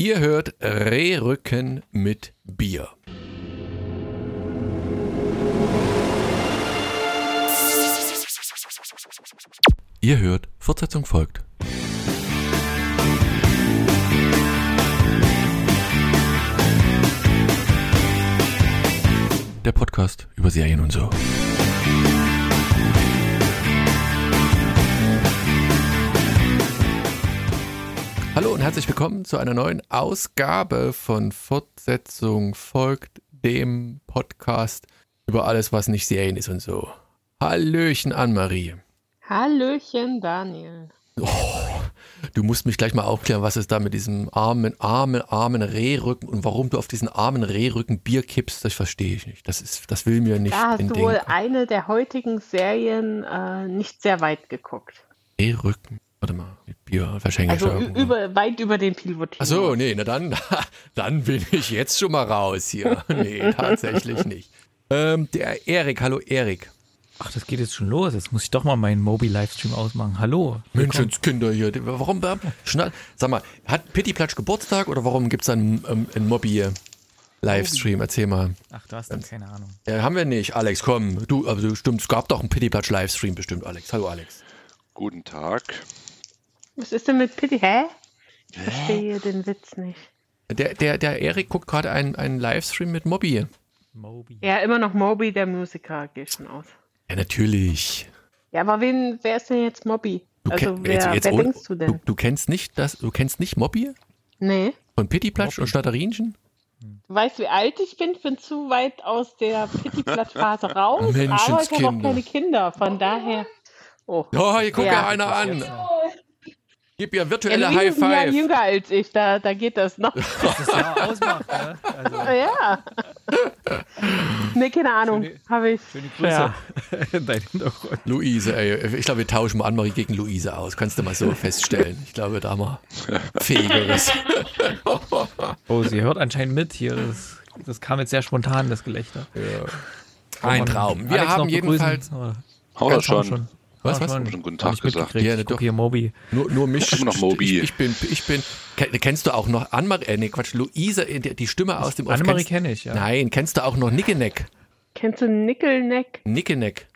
Ihr hört Rehrücken mit Bier. Ihr hört, Fortsetzung folgt. Der Podcast über Serien und so. Und herzlich willkommen zu einer neuen Ausgabe von Fortsetzung folgt dem Podcast über alles, was nicht Serien ist und so. Hallöchen, Anne-Marie. Hallöchen, Daniel. Oh, du musst mich gleich mal aufklären, was es da mit diesem armen, armen, armen Rehrücken und warum du auf diesen armen Rehrücken Bier kippst, das verstehe ich nicht. Das, ist, das will mir nicht Da hast du wohl eine der heutigen Serien äh, nicht sehr weit geguckt. Rehrücken. Warte mal, mit Bier verschenke ich Also über, weit über den Pivot. Ach so, nee, na dann, dann bin ich jetzt schon mal raus hier. Nee, tatsächlich nicht. Ähm, der Erik, hallo Erik. Ach, das geht jetzt schon los. Jetzt muss ich doch mal meinen Mobi-Livestream ausmachen. Hallo. Menschenskinder hier. Warum, sag mal, hat Pitti Platsch Geburtstag oder warum gibt es einen, ähm, einen Mobby-Livestream? Erzähl mal. Ach, du hast dann keine Ahnung. Ja, haben wir nicht. Alex, komm. Du, aber du stimmt, es gab doch einen Pitti Platsch Livestream bestimmt, Alex. Hallo Alex. Guten Tag. Was ist denn mit Pitti? Hä? Ich verstehe den Witz nicht. Der, der, der Erik guckt gerade einen, einen Livestream mit Mobby. Mobi. Ja, immer noch Moby, der Musiker, gehe ich schon aus. Ja, natürlich. Ja, aber wen, wer ist denn jetzt Moby? Du, Also, wer, wer ohne- denkst du denn? Du, du kennst nicht das, du kennst nicht Mobby? Nee. Von Pitti Platsch und Stadterinchen? Du weißt, wie alt ich bin? Ich bin zu weit aus der Pitti-Platt-Phase raus. aber ich habe auch keine Kinder. Von daher. Oh. Oh, hier guckt ja, Ja. einer an. Gib ihr Ja, virtuelle Louise High ist ein Jahr Five. jünger als ich, da, da geht das noch. Das ja ausmacht, ne? Also, Ja. Nee, keine Ahnung. Habe ich. schöne Grüße Ja. in deinem Hintergrund. Luise, ey. Ich glaube, wir tauschen mal Annemarie gegen Luise aus. Kannst du mal so feststellen. Ich glaube, da mal fähigeres. Oh, sie hört anscheinend mit hier. Das, das kam jetzt sehr spontan, das Gelächter. Ein Traum. Wir Alex haben jedenfalls Haben wir schon. Was, was? Schon, Schon guten Tag ich gesagt. Ja, ich doch. hier Mobi. nur, nur mich. Immer noch Moby. Ich, ich bin, ich bin. Ken- Kennst du auch noch Annemarie? Äh, nee, Quatsch, Luise, äh, die Stimme aus dem. Annemarie kenne ich, ja. Nein, kennst du auch noch Nickelneck? Kennst du Nickelneck? Nickelneck.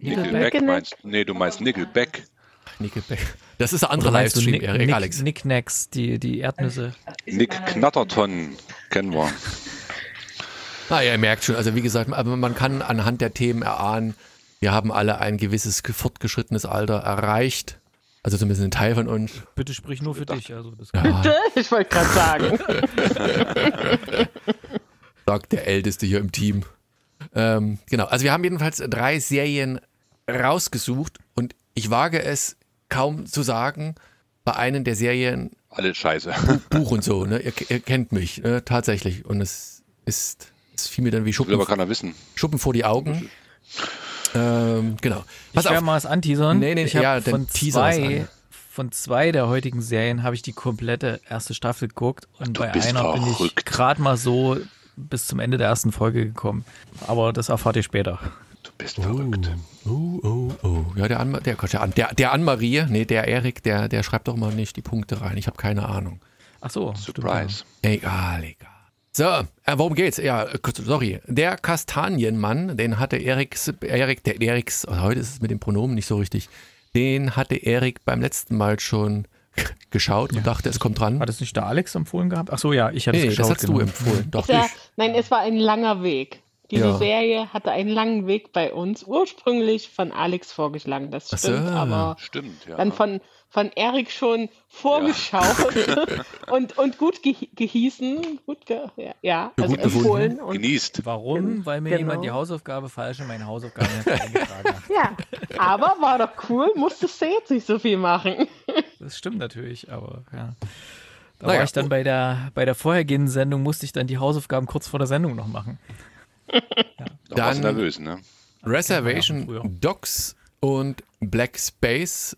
Nickelback Nickelback? meinst Nee, du meinst Nickelback. Nickelback. Das ist ein anderer Oder meinst du Livestream, Nick, Erik, Nick, Alex. Nicknacks, die, die Erdnüsse. Nick Knatterton kennen wir. Ah, ja, ihr merkt schon, also wie gesagt, aber man kann anhand der Themen erahnen, wir haben alle ein gewisses fortgeschrittenes Alter erreicht. Also zumindest ein Teil von uns. Bitte sprich nur für dich. Also das Ja, Ich wollte gerade sagen. sagt der Älteste hier im Team. Ähm, genau, also wir haben jedenfalls drei Serien rausgesucht und ich wage es kaum zu sagen, bei einem der Serien Alle scheiße. Buch und so, ne? Ihr, ihr kennt mich, ne? tatsächlich. Und es ist, es fiel mir dann wie Will Schuppen, aber keiner wissen. Schuppen vor die Augen. Ähm, genau. Ich werde mal was anteasern. Nee, nee, ich ja, von zwei, an. von zwei der heutigen Serien habe ich die komplette erste Staffel geguckt und bei bist einer bin ich gerade mal so bis zum Ende der ersten Folge gekommen. Aber das erfahrt ihr später. Du bist verrückt. Oh, oh, oh. Ja, der, Anma der, der, An der, Anmarie, nee, der Erik, der, der schreibt doch mal nicht die Punkte rein. Ich habe keine Ahnung. Ach so, stimmt, Surprise. Egal, egal. So, äh, worum geht's? Ja, äh, kurz, sorry. Der Kastanienmann, den hatte Eriks, Erik, der Eriks, oh, heute ist es mit dem Pronomen nicht so richtig, den hatte Erik beim letzten Mal schon geschaut und dachte, es kommt ja. dran. Hat es nicht der Alex empfohlen gehabt? Ach so, ja, ich hatte Nee, es das geschaut. hast genau. du empfohlen. Doch, Ja, ich. nein, es war ein langer Weg. Diese Ja. Serie hatte einen langen Weg bei uns, ursprünglich von Alex vorgeschlagen, das Ach so. stimmt, aber Stimmt, ja. dann von, von Erik schon vorgeschaut und, und gut ge gehießen, gut ge ja, ja, also gut empfohlen. Und, Genießt. Warum? Weil mir Genau. jemand die Hausaufgabe falsch in meine Hausaufgaben eingetragen hat. ja, aber war doch cool, musstest du jetzt nicht so viel machen. Das stimmt natürlich, aber ja. Da Naja, war ich dann bei der, bei der vorhergehenden Sendung, musste ich dann die Hausaufgaben kurz vor der Sendung noch machen. Da warst du Dann- nervös, ne? Reservation. Dogs und Black Space,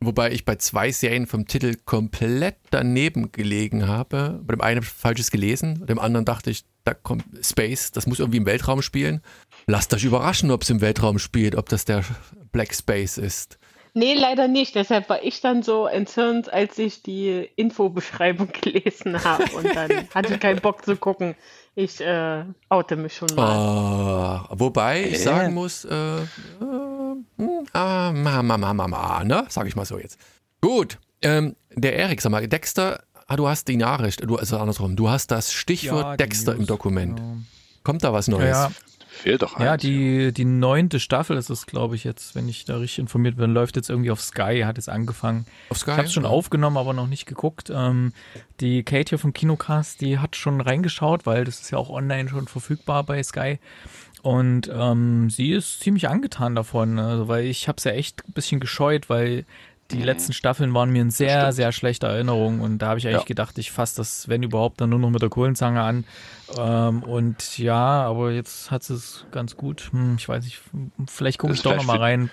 wobei ich bei zwei Serien vom Titel komplett daneben gelegen habe. Bei dem einen habe ich falsches gelesen, bei dem anderen dachte ich, da kommt Space, das muss irgendwie im Weltraum spielen. Lasst euch überraschen, ob es im Weltraum spielt, ob das der Black Space ist. Nee, leider nicht. Deshalb war ich dann so entzürnt, als ich die Infobeschreibung gelesen habe. Und dann hatte ich keinen Bock zu gucken. Ich äh, oute mich schon mal. Äh, wobei ich sagen muss, äh, äh, hm, ah, ma, ma, ma, ma, ma, ne? Sag ich mal so jetzt. Gut, ähm, der Erik, sag mal, Dexter, ah, du hast die Nachricht, du, also andersrum, du hast das Stichwort Ja, Dexter im News, Dokument. genau. Kommt da was Neues? Ja, Fehlt doch ja eins. die, die neunte Staffel ist es, glaube ich, jetzt, wenn ich da richtig informiert bin, läuft jetzt irgendwie auf Sky, hat jetzt angefangen. Auf Sky? Ich habe es schon aufgenommen, aber noch nicht geguckt. Ähm, die Kate hier vom Kinocast, die hat schon reingeschaut, weil das ist ja auch online schon verfügbar bei Sky. Und ähm, sie ist ziemlich angetan davon, also, weil ich habe es ja echt ein bisschen gescheut, weil die letzten Staffeln waren mir in sehr, Stimmt. sehr schlechter Erinnerung. Und da habe ich eigentlich Ja. gedacht, ich fasse das, wenn überhaupt, dann nur noch mit der Kohlenzange an. Ähm, und ja, aber jetzt hat es ganz gut. Hm, ich weiß nicht, vielleicht gucke ich doch ist noch mal rein.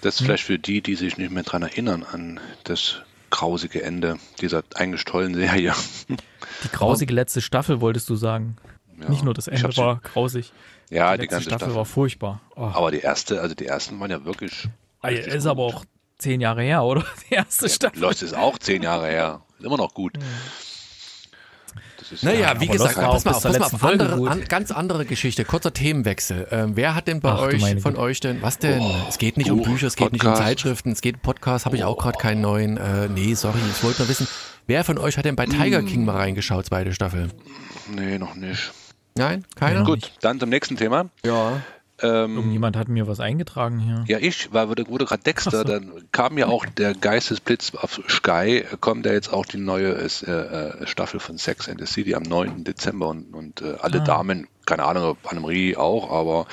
Das ist vielleicht für die, die sich nicht mehr dran erinnern an das grausige Ende dieser eingestollenen Serie. Die grausige letzte Staffel, wolltest du sagen. Ja, Nicht nur das Ende war grausig. Ja, die die, ganze Staffel, Staffel. war furchtbar. Oh. Aber die erste, also die ersten waren ja wirklich. Ah, ist aber auch zehn Jahre her, oder? Die erste Staffel. Lost ist auch zehn Jahre her. Ist immer noch gut. Das ist Naja, aber wie gesagt, pass mal auf, pass mal auf andere, an, ganz andere Geschichte, kurzer Themenwechsel. Ähm, wer hat denn bei Ach, euch, von euch denn, was denn? Oh, es geht nicht um Buch, Bücher, es geht nicht um Podcast. Zeitschriften, es geht um Podcast, habe ich auch gerade keinen neuen. Äh, nee, sorry, ich wollte nur wissen, wer von euch hat denn bei Tiger Hm. King mal reingeschaut, zweite Staffel? Nee, noch nicht. Nein? Keiner? Ja. Gut, dann zum nächsten Thema. Ja. Ähm, Irgendjemand hat mir was eingetragen hier. ja, ich, weil wurde, wurde gerade Dexter, so. dann kam ja auch der Geistesblitz auf Sky, kommt ja jetzt auch die neue äh, äh, Staffel von Sex and the City am 9. Dezember und, und äh, alle Ah. Damen, keine Ahnung, ob Annemarie auch, aber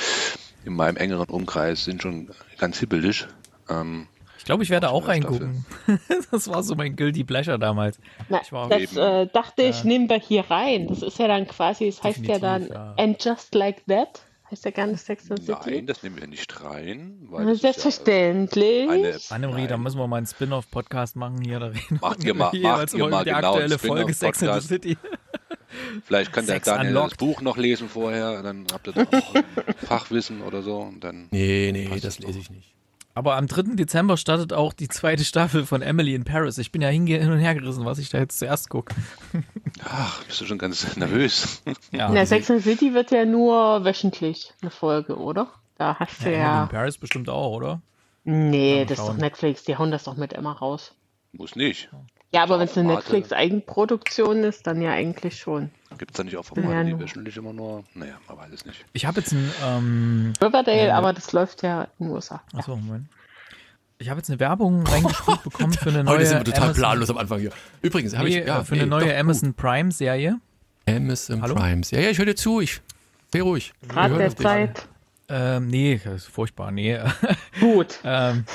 in meinem engeren Umkreis sind schon ganz hibbelig. Ähm, Ich glaube, ich werde auch Staffel. reingucken. das war so mein Guilty Pleasure damals. Na, Ich war das eben- äh, dachte ich, nehmen wir hier rein. Das ist ja dann quasi, es heißt ja dann ja. And Just Like That. Heißt ja gar nicht Sex and the nein, City. das nehmen wir nicht rein. Weil Na, das ist ja, Selbstverständlich. eine- Annemarie, da müssen wir mal einen Spin-off-Podcast machen hier. Da reden Macht wir ihr mal- macht ihr mal die genau aktuelle Folge Sex and the Spin-off-Podcast. City. Vielleicht kann der Sex Daniel Unlocked. das Buch noch lesen vorher, dann habt ihr da auch Fachwissen oder so. Und dann Nee, nee, das lese ich nicht. Aber am 3. Dezember startet auch die zweite Staffel von Emily in Paris. Ich bin ja hin und her gerissen, was ich da jetzt zuerst gucke. Ach, bist du schon ganz nervös. Ja, Na, Sex and the City wird ja nur wöchentlich eine Folge, oder? Da hast du Emily in ja. Paris bestimmt auch, oder? Nee, das ist doch. Netflix. Die hauen das doch mit immer raus. Muss nicht. Ja, aber wenn es eine. Netflix-Eigenproduktion ist, dann ja eigentlich schon. Gibt es da nicht auch Ja, Formate, die nur. wöchentlich immer nur? Naja, man weiß es nicht. Ich habe jetzt ein, ähm, Riverdale, Ja. aber das läuft ja in den USA. achso, Moment. Ich habe jetzt eine Werbung reingespielt bekommen für eine neue Heute sind wir total Amazon, planlos am Anfang hier. Übrigens, habe nee, ich ja, äh, für eine nee, neue doch, Amazon Prime Serie. gut. Amazon Hallo? Primes. Ja, ja, ich höre dir zu. Ich sei ruhig. Gerade der. Zeit. Ähm, nee, das ist furchtbar. Nee, Gut. ähm,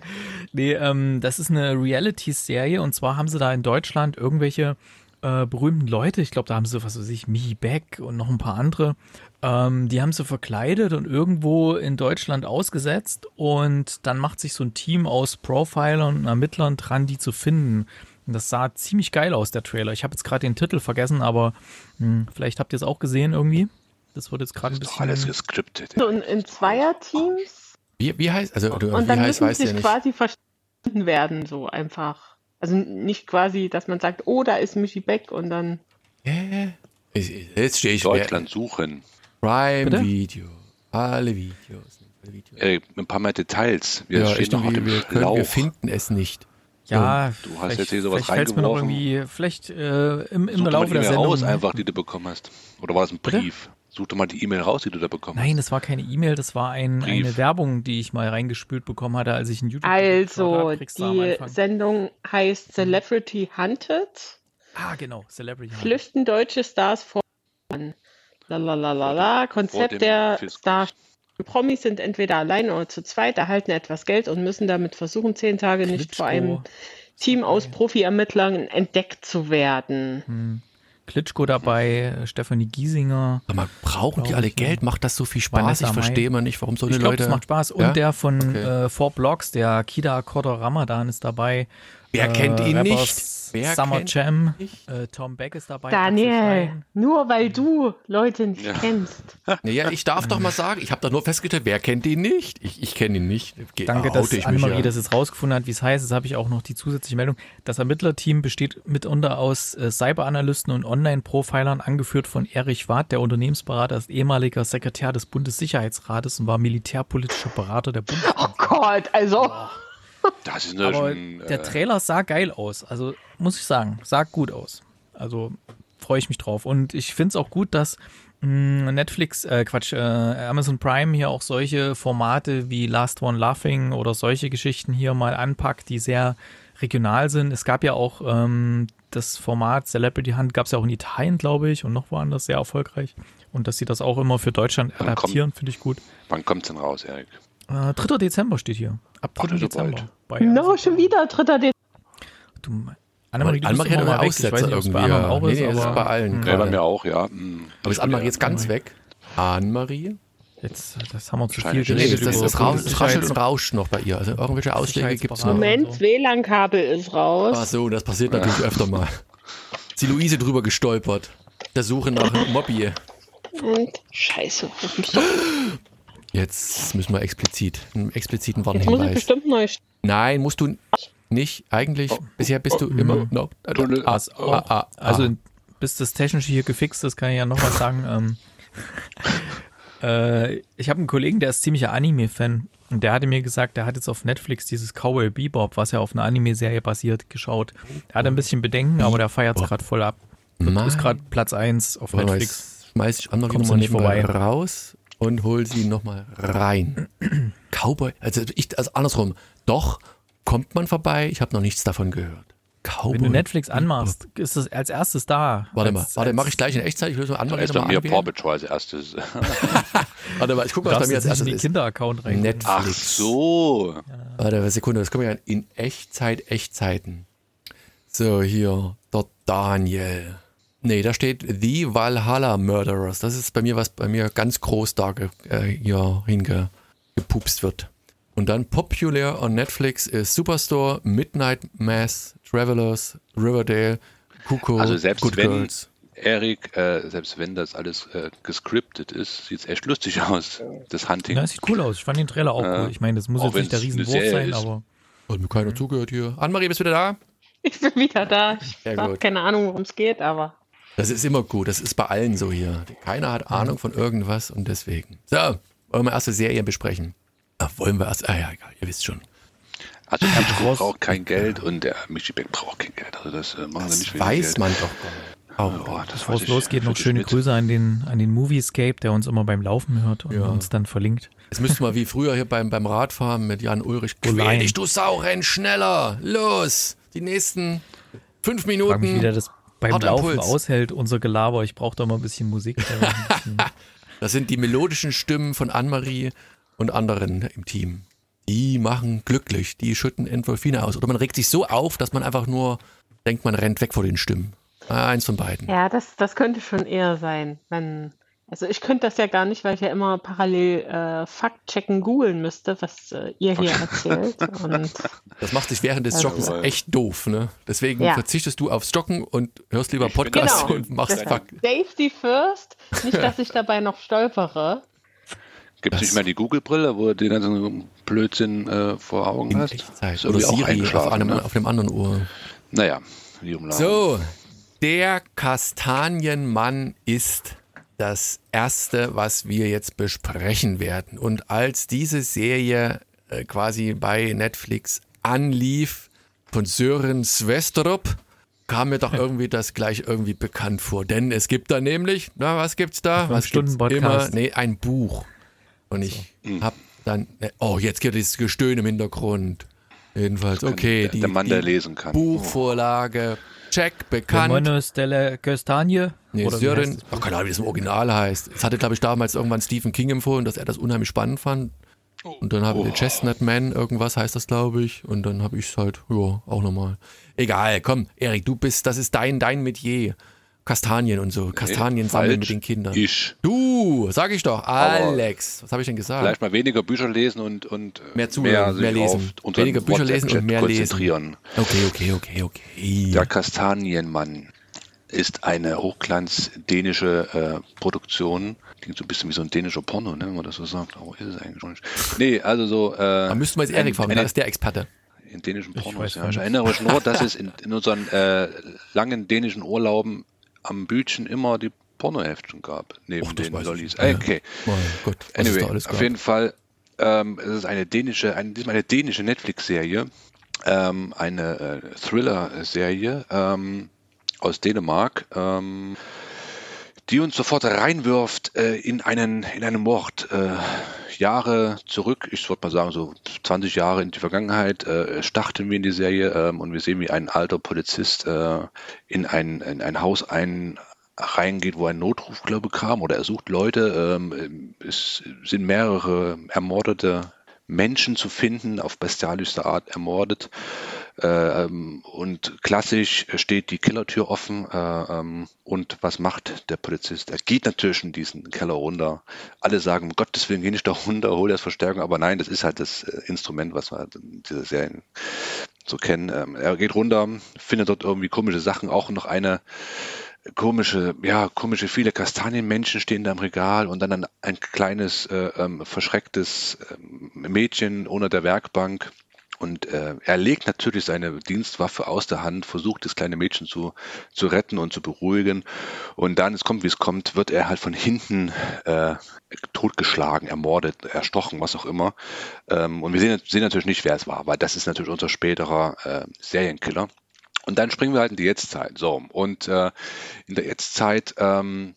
nee ähm, das ist eine Reality-Serie und zwar haben sie da in Deutschland irgendwelche äh, berühmten Leute, ich glaube, da haben sie, was weiß ich, Michi Beck und noch ein paar andere, ähm, die haben sie verkleidet und irgendwo in Deutschland ausgesetzt und dann macht sich so ein Team aus Profilern und Ermittlern dran, die zu finden. Und das sah ziemlich geil aus, der Trailer. Ich habe jetzt gerade den Titel vergessen, aber hm, vielleicht habt ihr es auch gesehen irgendwie. Das wird jetzt gerade ein ist doch alles bisschen. gescriptet. So in, in Zweierteams Wie, wie heißt, also du, und wie dann heißt, müssen sich ja nicht. quasi verstanden werden, so einfach. Also nicht quasi, dass man sagt, oh, da ist Michi Beck und dann. Hä? Ich- Jetzt stehe ich Deutschland suchen. Prime Bitte? Video. Alle Videos. Alle Videos. Ey, ein paar mehr Details. Wir ja, stehen noch dem wir, können, wir finden es nicht. Ja, Du hast jetzt hier sowas vielleicht fällt's mir noch reingeworfen. irgendwie, vielleicht äh, im, im Laufe der Sendung. raus, einfach, die du bekommen hast. Oder war das ein Bitte? Such doch mal die E-Mail raus, die du da bekommen Nein, das war keine E-Mail, das war ein, eine Werbung, die ich mal reingespült bekommen hatte, als ich ein YouTube Also, die. Sendung heißt Celebrity Hunted. Ah, genau, Celebrity. Hunter. Flüchten deutsche Stars vor. Lalalala. Konzept der Fiskus. Star. Promis sind entweder allein oder zu zweit, erhalten etwas Geld und müssen damit versuchen, zehn Tage nicht vor einem Klitschko. Team aus Profi-Ermittlern entdeckt zu werden. Hm. Klitschko dabei, äh, Stefanie Giesinger. Sag mal, brauchen die alle ich, ja. Geld? Macht das so viel Spaß? Vanessa ich verstehe mal nicht, warum so eine Ich glaube, Leute. das macht Spaß. Und Ja? der von Okay. äh, Four Blocks, der Kida Kodor Ramadan ist dabei. Wer kennt ihn Rappers nicht? Wer Summer kennt Jam. nicht? Äh, Tom Beck ist dabei. Daniel, nur weil du Leute nicht Ja. kennst. Naja, ich darf doch mal sagen, ich habe doch nur festgestellt, wer kennt ihn nicht? Ich, ich kenne ihn nicht. Ge- Danke, oute dass Annemarie ja. das jetzt rausgefunden hat, wie es heißt. Jetzt habe ich auch noch die zusätzliche Meldung. Das Ermittlerteam besteht mitunter aus äh, Cyberanalysten und Online-Profilern, angeführt von Erich Wath, der Unternehmensberater, ist ehemaliger Sekretär des Bundessicherheitsrates und war militärpolitischer Berater der Bundes. Oh Gott, also. Das ist Aber schon. der äh, Trailer sah geil aus. Also muss ich sagen, sah gut aus. Also freue ich mich drauf. Und ich finde es auch gut, dass mh, Netflix, äh, Quatsch, äh, Amazon Prime hier auch solche Formate wie Last One Laughing oder solche Geschichten hier mal anpackt, die sehr regional sind. Es gab ja auch ähm, das Format Celebrity Hunt, gab es ja auch in Italien, glaube ich, und noch woanders sehr erfolgreich. Und dass sie das auch immer für Deutschland adaptieren, finde ich gut. Wann kommt es denn raus, Erik? Äh, 3. Dezember steht hier. Ab 3. Ach, das ist Dezember. No, schon wieder dritter Dezember. Du, Annemarie, du Annemarie hat immer Aussetzer irgendwie. bei Ja. auch Nee, ist, nee, das ist aber bei allen. Ja, bei mir auch, ja. Hm. Aber ist Annemarie jetzt ganz weg? Annemarie? jetzt, das haben wir zu viel Wahrscheinlich Nee, geredet. das, das, das, das raschelt und rauscht noch bei ihr. Also irgendwelche Ausschläge gibt es noch. Moment, so. WLAN-Kabel ist raus. Ach so, das passiert natürlich öfter mal. Ist die Luise drüber gestolpert. Der Suche nach einem Mobby. Und scheiße. Muss, doch, Jetzt müssen wir explizit, einen expliziten jetzt muss ich Warnhinweis. bestimmt neu. Nein, musst du nicht. Eigentlich, bisher bist du immer noch. Tunnel. Ah, Was ah, auch. ah, Also, bis das Technische hier gefixt ist, kann ich ja noch was sagen. ähm, äh, ich habe einen Kollegen, der ist ziemlicher Anime-Fan. Und der hatte mir gesagt, der hat jetzt auf Netflix dieses Cowboy Bebop, was ja auf einer Anime-Serie basiert, geschaut. Er hat ein bisschen Bedenken, aber der feiert es gerade voll ab. Mann. Ist gerade Platz 1 auf Netflix. schmeiß ich andere nochmal nicht vorbei. raus und hol sie nochmal rein. Cowboy, also ich, also andersrum. Doch, kommt man vorbei, ich habe noch nichts davon gehört. Cowboy. Wenn du Netflix anmachst, ist es als erstes da. Warte mal, als, warte, als, mache ich gleich in Echtzeit. Ich löse mal Da andere ist bei mal mir. Paw Patrol als erstes. Warte mal, ich gucke mal, was bei mir als jetzt nicht in erstes den ist. Kinder-Account rein. Netflix. Ach so. Warte, eine Sekunde, das kommen ja in Echtzeit, Echtzeiten. So, hier, der Daniel. Nee, da steht The Valhalla Murderers. Das ist bei mir, was bei mir ganz groß da ge, äh, hier hingepupst wird. Und dann populär on Netflix ist Superstore, Midnight Mass, Travelers, Riverdale, Kuko, Also selbst Good wenn- Girls. Erik, äh, selbst wenn das alles äh, gescriptet ist, sieht es echt lustig aus, das Hunting. Ja, das sieht cool aus. Ich fand den Trailer auch Ja. cool. Ich meine, das muss jetzt nicht der Riesenwurf sein, ist. aber Hat mir keiner zugehört hier. Annemarie, bist du wieder da? Ich bin wieder da. Ich habe keine Ahnung, worum es geht, aber. Das ist immer gut. Das ist bei allen so hier. Keiner hat Ahnung von irgendwas und deswegen. So, wollen wir erste Serie besprechen? Ah, wollen wir erst? Ah ja, egal, ihr wisst schon. Also Ernst braucht kein Geld und der Michi Beck braucht kein Geld. Also das äh, machen wir Das nicht weiß Geld. man doch gar nicht. Oh, das bevor es losgeht, noch schöne. Grüße an den, an den Moviescape, der uns immer beim Laufen hört und Ja. uns dann verlinkt. Es müsste mal wie früher hier beim, beim Radfahren mit Jan Ulrich. Quäl Nein. dich, du Sau, renn schneller. Los. Die nächsten fünf Ich frage mich, wie der Minuten. das beim Harter Laufen Impuls. aushält, unser Gelaber. Ich brauche da mal ein bisschen Musik. Das sind die melodischen Stimmen von Annemarie und anderen im Team. Die machen glücklich. Die schütten Endorphine aus. Oder man regt sich so auf, dass man einfach nur denkt, man rennt weg vor den Stimmen. Ah, Eins von beiden. Ja, das, das könnte schon eher sein. Wenn, also ich könnte das ja gar nicht, weil ich ja immer parallel äh, Faktchecken googeln müsste, was äh, ihr hier erzählt. Und Das macht sich während des Also- Joggens echt doof, ne? Deswegen Ja. verzichtest du aufs Joggen und hörst lieber Podcasts genau. und machst deshalb Fakt. Safety first, nicht, dass ich dabei noch stolpere. Gibt es nicht mehr die Google-Brille, wo du den ganzen Blödsinn äh, vor Augen In hast? Echtzeit. Oder Siri auf einem, ne? auf einem anderen Uhr. Naja, wie umlagen. So, der Kastanienmann ist das erste, was wir jetzt besprechen werden. Und als diese Serie äh, quasi bei Netflix anlief von Sören Svestrup, kam mir doch irgendwie das gleich irgendwie bekannt vor. Denn es gibt da nämlich, na, was gibt's da? Was gibt's immer? Nee, ein Buch. Und ich hab dann, oh, jetzt geht dieses Gestöhn im Hintergrund. Jedenfalls, okay. der, die, der Mann, die der lesen kann. Buchvorlage, check, bekannt. Monos delle Castagne. Nee, Oder Sören, oh, keine Ahnung, wie das im Original heißt. Es hatte, glaube ich, damals irgendwann Stephen King empfohlen, dass er das unheimlich spannend fand. Und dann habe ich Oh. den Chestnut Man, irgendwas heißt das, glaube ich. Und dann habe ich es halt, ja, auch nochmal. Egal, komm, Erik, du bist, das ist dein, dein Metier. Kastanien und so. Kastanien sammeln mit den Kindern. Ich. Du, sag ich doch. Alex, was habe ich denn gesagt? Vielleicht mal weniger Bücher lesen und, und äh, Mehr zuhören, mehr lesen. Weniger Bücher lesen und mehr lesen. konzentrieren. Okay, okay, okay, okay. Der Kastanienmann ist eine hochglanz-dänische äh, Produktion. Klingt so ein bisschen wie so ein dänischer Porno, ne, wenn man das so sagt. Aber ist es eigentlich schon nicht. Nee, also so. Äh, Da müssten wir jetzt Erik fragen, der ist der Experte. in dänischen Ich Pornos. weiß Ja. Ich erinnere mich nur, dass es in, in unseren äh, langen dänischen Urlauben am Bildchen immer die Pornoheftchen gab, neben Och, den Lollis. Ja. Okay. Mein Gott, Anyway, auf jeden Fall, ähm, es ist eine dänische, ein, diesmal eine dänische Netflix-Serie, ähm, eine äh, Thriller-Serie ähm, aus Dänemark, ähm, die uns sofort reinwirft äh, in einen in einen Mord. Äh, Jahre zurück, ich würde mal sagen so 20 Jahre in die Vergangenheit, äh, starten wir in die Serie ähm, und wir sehen, wie ein alter Polizist äh, in, ein, in ein Haus ein reingeht, wo ein Notruf, glaube ich, kam oder er sucht Leute. Ähm, es sind mehrere ermordete Menschen zu finden, auf bestialischste Art ermordet. Äh, ähm, und klassisch steht die Kellertür offen. Äh, ähm, und was macht der Polizist? Er geht natürlich in diesen Keller runter. Alle sagen, um Gottes Willen, geh nicht da runter, hol das Verstärkung. Aber nein, das ist halt das äh, Instrument, was wir halt in dieser Serien so kennen. Ähm, er geht runter, findet dort irgendwie komische Sachen, auch noch eine komische, ja, komische viele Kastanienmenschen stehen da im Regal und dann ein, ein kleines, äh, ähm, verschrecktes ähm, Mädchen unter der Werkbank. Und äh, er legt natürlich seine Dienstwaffe aus der Hand, versucht das kleine Mädchen zu, zu retten und zu beruhigen. Und dann, es kommt wie es kommt, wird er halt von hinten äh, totgeschlagen, ermordet, erstochen, was auch immer. Ähm, und wir sehen, sehen natürlich nicht, wer es war, weil das ist natürlich unser späterer äh, Serienkiller. Und dann springen wir halt in die Jetztzeit. So, und äh, in der Jetztzeit ähm,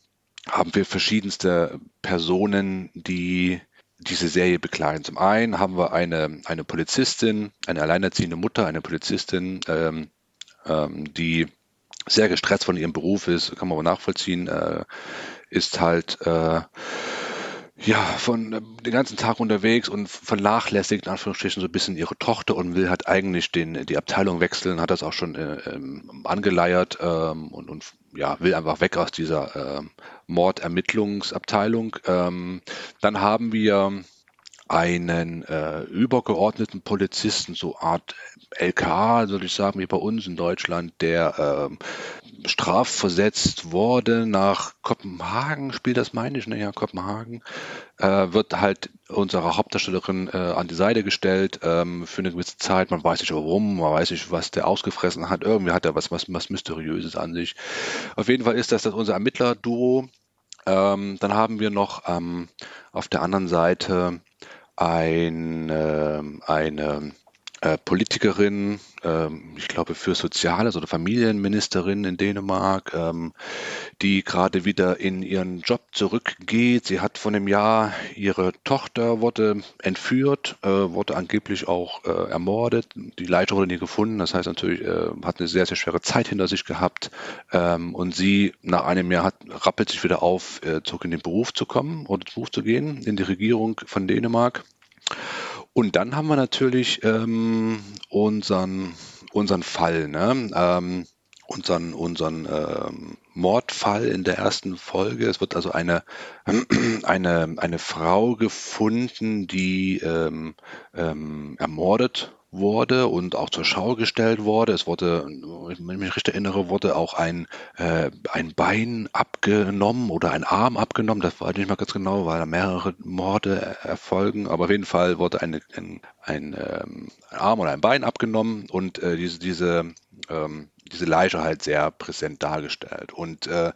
haben wir verschiedenste Personen, die diese Serie begleiten. Zum einen haben wir eine, eine Polizistin, eine alleinerziehende Mutter, eine Polizistin, ähm, ähm, die sehr gestresst von ihrem Beruf ist, kann man aber nachvollziehen, äh, ist halt äh, ja, von äh, den ganzen Tag unterwegs und vernachlässigt in Anführungsstrichen so ein bisschen ihre Tochter und will halt eigentlich den, die Abteilung wechseln, hat das auch schon äh, ähm, angeleiert ähm, und, und ja, will einfach weg aus dieser ähm, Mordermittlungsabteilung. Ähm, dann haben wir einen äh, übergeordneten Polizisten, so Art LKA, würde ich sagen, wie bei uns in Deutschland, der ähm, strafversetzt wurde nach Kopenhagen, spielt das meine ich, ne? Ja, Kopenhagen, äh, wird halt unserer Hauptdarstellerin äh, an die Seite gestellt ähm, für eine gewisse Zeit. Man weiß nicht warum, man weiß nicht, was der ausgefressen hat. Irgendwie hat er was, was, was Mysteriöses an sich. Auf jeden Fall ist das, das unser Ermittler-Duo. Ähm, dann haben wir noch ähm, auf der anderen Seite ein, ähm, eine äh, Politikerin, ähm, ich glaube für Soziales oder Familienministerin in Dänemark, ähm, die gerade wieder in ihren Job zurückgeht. Sie hat vor einem Jahr ihre Tochter wurde entführt, äh, wurde angeblich auch äh, ermordet. Die Leiche wurde nie gefunden. Das heißt natürlich, hat eine sehr, sehr schwere Zeit hinter sich gehabt. Ähm, und sie nach einem Jahr hat, rappelt sich wieder auf, zurück in den Beruf zu kommen oder zum Beruf zu gehen, in die Regierung von Dänemark. Und dann haben wir natürlich ähm, unseren, unseren Fall, ne? ähm, unseren, unseren ähm, Mordfall in der ersten Folge. Es wird also eine, eine, eine Frau gefunden, die ähm, ähm, ermordet wurde und auch zur Schau gestellt wurde. Es wurde, wenn ich mich richtig erinnere, wurde auch ein, äh, ein Bein abgenommen oder ein Arm abgenommen. Das weiß ich nicht mal ganz genau, weil da mehrere Morde erfolgen. Aber auf jeden Fall wurde eine, ein, ein, ähm, ein Arm oder ein Bein abgenommen und äh, diese, diese, ähm, diese Leiche halt sehr präsent dargestellt. Und äh,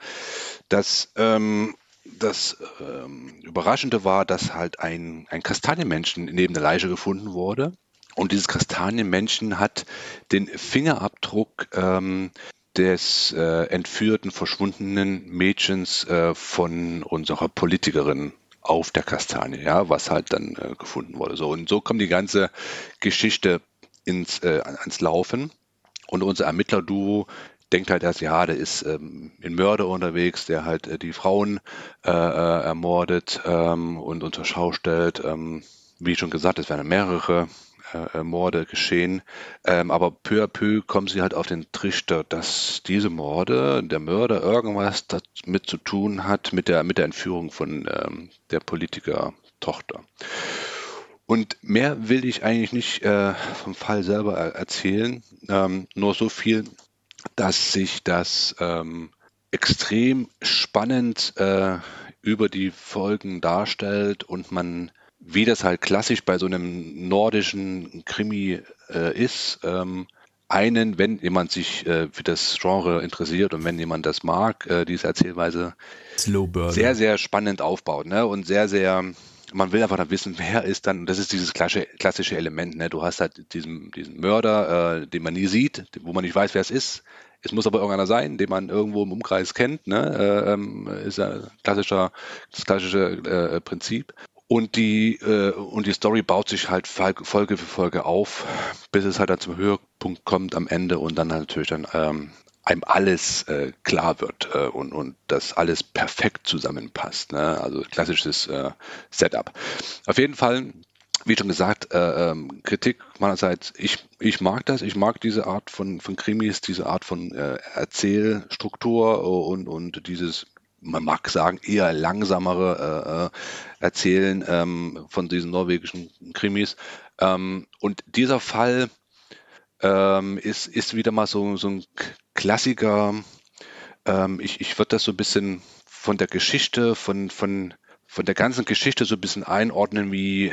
das ähm, das ähm, Überraschende war, dass halt ein, ein Kastanienmenschen neben der Leiche gefunden wurde. Und dieses Kastanienmännchen hat den Fingerabdruck ähm, des äh, entführten, verschwundenen Mädchens äh, von unserer Politikerin auf der Kastanie, ja, was halt dann äh, gefunden wurde. So und so kommt die ganze Geschichte ins äh, ans Laufen und unser Ermittlerduo denkt halt erst, ja, der ist ähm, ein Mörder unterwegs, der halt äh, die Frauen äh, äh, ermordet ähm, und unter Schau stellt. Ähm, wie schon gesagt, es werden mehrere äh, äh, Morde geschehen. Ähm, aber peu à peu kommen sie halt auf den Trichter, dass diese Morde, der Mörder irgendwas damit zu tun hat mit der, mit der Entführung von ähm, der Politiker-Tochter. Und mehr will ich eigentlich nicht äh, vom Fall selber erzählen, ähm, nur so viel, dass sich das ähm, extrem spannend äh, über die Folgen darstellt und man, wie das halt klassisch bei so einem nordischen Krimi äh, ist, ähm, einen, wenn jemand sich äh, für das Genre interessiert und wenn jemand das mag, äh, diese Erzählweise sehr, sehr spannend aufbaut ne? und sehr, sehr, man will einfach dann wissen, wer ist dann, das ist dieses klassische, klassische Element, ne? du hast halt diesen, diesen Mörder, äh, den man nie sieht, wo man nicht weiß, wer es ist, es muss aber irgendeiner sein, den man irgendwo im Umkreis kennt. Ne? Äh, ähm, ist ja klassischer, das klassische äh, Prinzip. Und die, äh, und die Story baut sich halt Folge für Folge auf, bis es halt dann zum Höhepunkt kommt am Ende und dann natürlich dann ähm, einem alles äh, klar wird äh, und, und das alles perfekt zusammenpasst. Ne? Also klassisches äh, Setup. Auf jeden Fall wie schon gesagt, äh, ähm, Kritik meinerseits, ich, ich mag das, ich mag diese Art von, von Krimis, diese Art von äh, Erzählstruktur und, und dieses, man mag sagen, eher langsamere äh, äh Erzählen ähm, von diesen norwegischen Krimis. Ähm, und dieser Fall ähm, ist, ist wieder mal so, so ein Klassiker. Ähm, ich ich würde das so ein bisschen von der Geschichte, von, von von der ganzen Geschichte so ein bisschen einordnen, wie,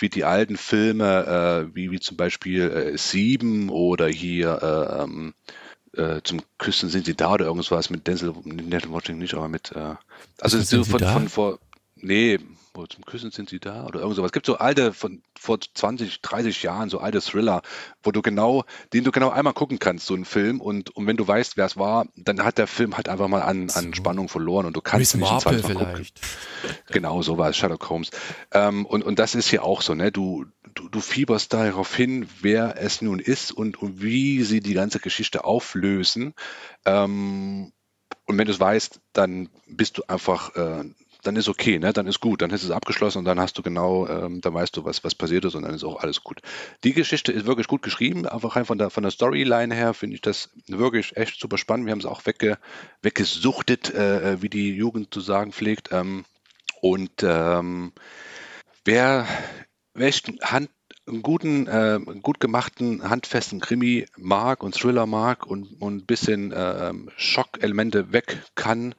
wie die alten Filme, äh, wie, wie zum Beispiel äh, Sieben oder hier äh, zum Küssen sind sie da oder irgendwas mit Denzel, Denzel Washington nicht, aber mit, äh, also so von, von vor, nee, zum Küssen sind sie da oder irgend sowas. Es gibt so alte von vor 20, 30 Jahren, so alte Thriller, wo du genau, den du genau einmal gucken kannst, so einen Film und, und wenn du weißt, wer es war, dann hat der Film halt einfach mal an, an Spannung verloren und du kannst Miss nicht Marple vielleicht. Gucken. Genau, so war es, Sherlock Holmes. Ähm, und, und das ist hier auch so, ne? Du, du, du fieberst darauf hin, wer es nun ist und, und wie sie die ganze Geschichte auflösen. Ähm, und wenn du es weißt, dann bist du einfach äh, dann ist okay, ne? dann ist gut, dann ist es abgeschlossen und dann hast du genau, ähm, dann weißt du, was, was passiert ist und dann ist auch alles gut. Die Geschichte ist wirklich gut geschrieben, einfach rein von der, von der Storyline her finde ich das wirklich echt super spannend. Wir haben es auch wegge, weggesuchtet, äh, äh, wie die Jugend zu sagen pflegt. Ähm, und ähm, wer, wer Hand, einen guten, äh, gut gemachten, handfesten Krimi mag und Thriller mag und, und ein bisschen äh, Schockelemente weg kann,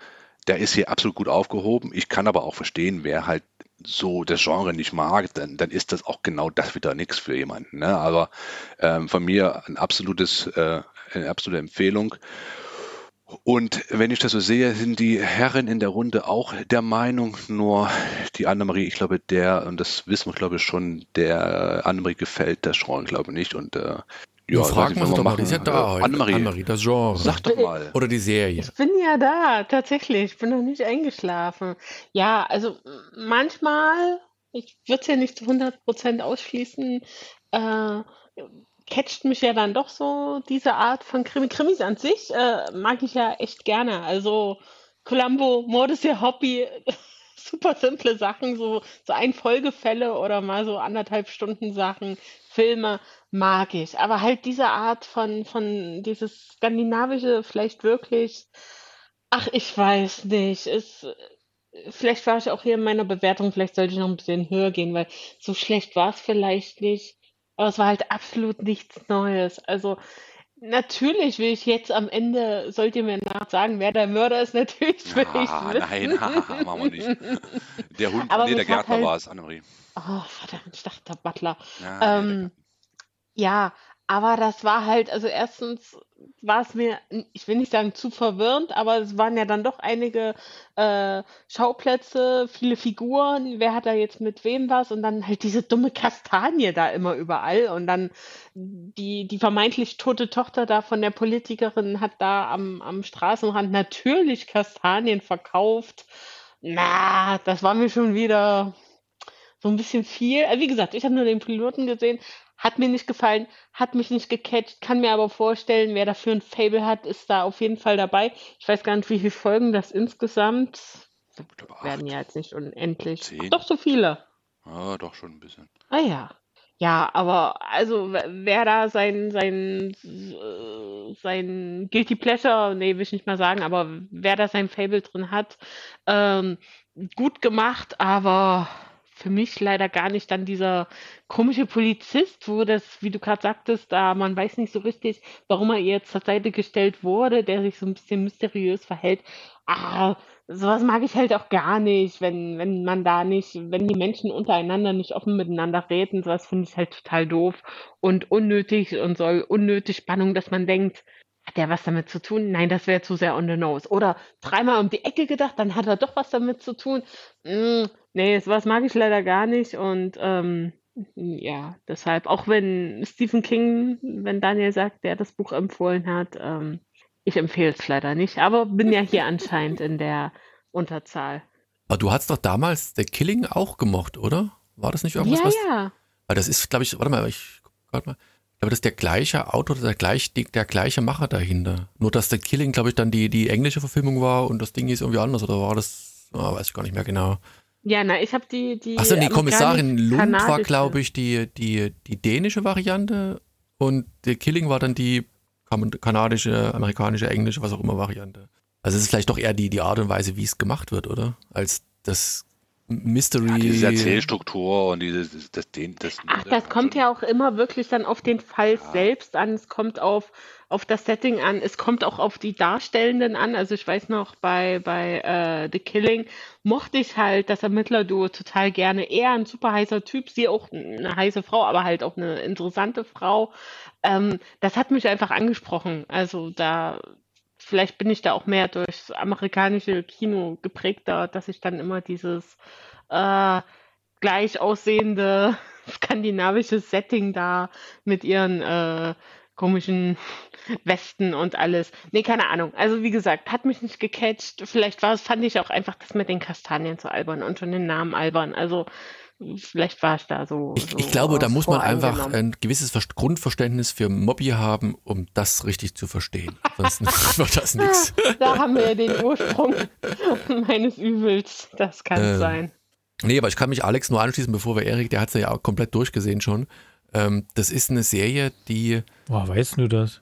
der ist hier absolut gut aufgehoben. Ich kann aber auch verstehen, wer halt so das Genre nicht mag, dann, dann ist das auch genau das wieder nichts für jemanden. Ne? Aber ähm, von mir ein absolutes, äh, eine absolute Empfehlung. Und wenn ich das so sehe, sind die Herren in der Runde auch der Meinung, nur die Annemarie, ich glaube, der, und das wissen wir, glaube ich, schon, der Annemarie gefällt das Genre, glaube ich, nicht. Und äh, ja, fragen wir doch mal, die ist ja da heute. Annemarie, Annemarie, das Genre. Sag doch mal. Oder die Serie. Ich bin ja da, tatsächlich. Ich bin noch nicht eingeschlafen. Ja, also manchmal, ich würde es ja nicht zu 100% ausschließen, äh, catcht mich ja dann doch so diese Art von Krimi. Krimis an sich äh, mag ich ja echt gerne. Also Columbo, Mord ist ja Hobby. Super simple Sachen, so, so Einfolgefälle oder mal so anderthalb Stunden Sachen, Filme mag ich. Aber halt diese Art von, von dieses skandinavische vielleicht wirklich, ach, ich weiß nicht, ist, vielleicht war ich auch hier in meiner Bewertung, vielleicht sollte ich noch ein bisschen höher gehen, weil so schlecht war es vielleicht nicht. Aber es war halt absolut nichts Neues. Also natürlich will ich jetzt am Ende, sollt ihr mir nach sagen, wer der Mörder ist, natürlich will ich ah, Nein, haha, machen wir nicht. Der Hund, Aber nee, der Gärtner halt, war es, Annemarie. Oh, verdammt, ich dachte der Butler. Ja, ähm, ja, aber das war halt, also erstens war es mir, ich will nicht sagen zu verwirrend, aber es waren ja dann doch einige äh, Schauplätze, viele Figuren, wer hat da jetzt mit wem was und dann halt diese dumme Kastanie da immer überall und dann die, die vermeintlich tote Tochter da von der Politikerin hat da am, am Straßenrand natürlich Kastanien verkauft. Na, das war mir schon wieder so ein bisschen viel. Also wie gesagt, ich habe nur den Piloten gesehen, hat mir nicht gefallen, hat mich nicht gecatcht, kann mir aber vorstellen, wer dafür ein Fable hat, ist da auf jeden Fall dabei. Ich weiß gar nicht, wie viele Folgen das insgesamt werden ja jetzt nicht unendlich. Ach, doch so viele. Ja, doch schon ein bisschen. Ah ja. Ja, aber also wer da sein sein sein Guilty Pleasure, nee, will ich nicht mal sagen, aber wer da sein Fable drin hat, ähm, gut gemacht, aber für mich leider gar nicht dann dieser komische Polizist, wo das, wie du gerade sagtest, da man weiß nicht so richtig, warum er jetzt zur Seite gestellt wurde, der sich so ein bisschen mysteriös verhält. Ah, sowas mag ich halt auch gar nicht, wenn, wenn man da nicht, wenn die Menschen untereinander nicht offen miteinander reden, sowas finde ich halt total doof und unnötig und soll unnötig Spannung, dass man denkt, hat der was damit zu tun? Nein, das wäre zu sehr on the nose. Oder dreimal um die Ecke gedacht, dann hat er doch was damit zu tun. Mm, nee, sowas mag ich leider gar nicht. Und ähm, ja, deshalb, auch wenn Stephen King, wenn Daniel sagt, der das Buch empfohlen hat, ähm, ich empfehle es leider nicht, aber bin ja hier anscheinend in der Unterzahl. Aber du hast doch damals The Killing auch gemocht, oder? War das nicht irgendwas? Ja, was, ja. Weil das ist, glaube ich, warte mal, ich guck mal. Aber das ist der gleiche Autor, der, gleich, der gleiche Macher dahinter. Nur, dass The Killing, glaube ich, dann die, die englische Verfilmung war und das Ding ist irgendwie anders, oder war das, oh, weiß ich gar nicht mehr genau. Ja, na, ich habe die, die. Achso, die Kommissarin Lund war, glaube ich, die, die, die dänische Variante und The Killing war dann die kanadische, amerikanische, englische, was auch immer Variante. Also es ist vielleicht doch eher die, die Art und Weise, wie es gemacht wird, oder? Als das Mystery. Ja, diese Erzählstruktur und dieses, das, den, das, Ach, das kommt ja auch immer wirklich dann auf den Fall selbst an. Es kommt auf, auf das Setting an. Es kommt auch auf die Darstellenden an. Also ich weiß noch, bei, bei äh, The Killing mochte ich halt das Ermittlerduo total gerne. Er ein super heißer Typ, sie auch eine heiße Frau, aber halt auch eine interessante Frau. Ähm, das hat mich einfach angesprochen. Also da, vielleicht bin ich da auch mehr durchs amerikanische Kino geprägter, dass ich dann immer dieses äh, gleich aussehende skandinavische Setting da mit ihren äh, komischen Westen und alles. Nee, keine Ahnung. Also wie gesagt, hat mich nicht gecatcht. Vielleicht war es, fand ich auch einfach das mit den Kastanien zu albern und schon den Namen albern. Also vielleicht war ich da so. Ich, so ich glaube, da muss man einfach ein gewisses Ver- Grundverständnis für Mobby haben, um das richtig zu verstehen. Sonst wird das nichts. Da haben wir den Ursprung meines Übels. Das kann Ähm, sein. Nee, aber ich kann mich Alex nur anschließen, bevor wir Erik, der hat es ja auch komplett durchgesehen schon. Ähm, das ist eine Serie, die Boah, weißt du das?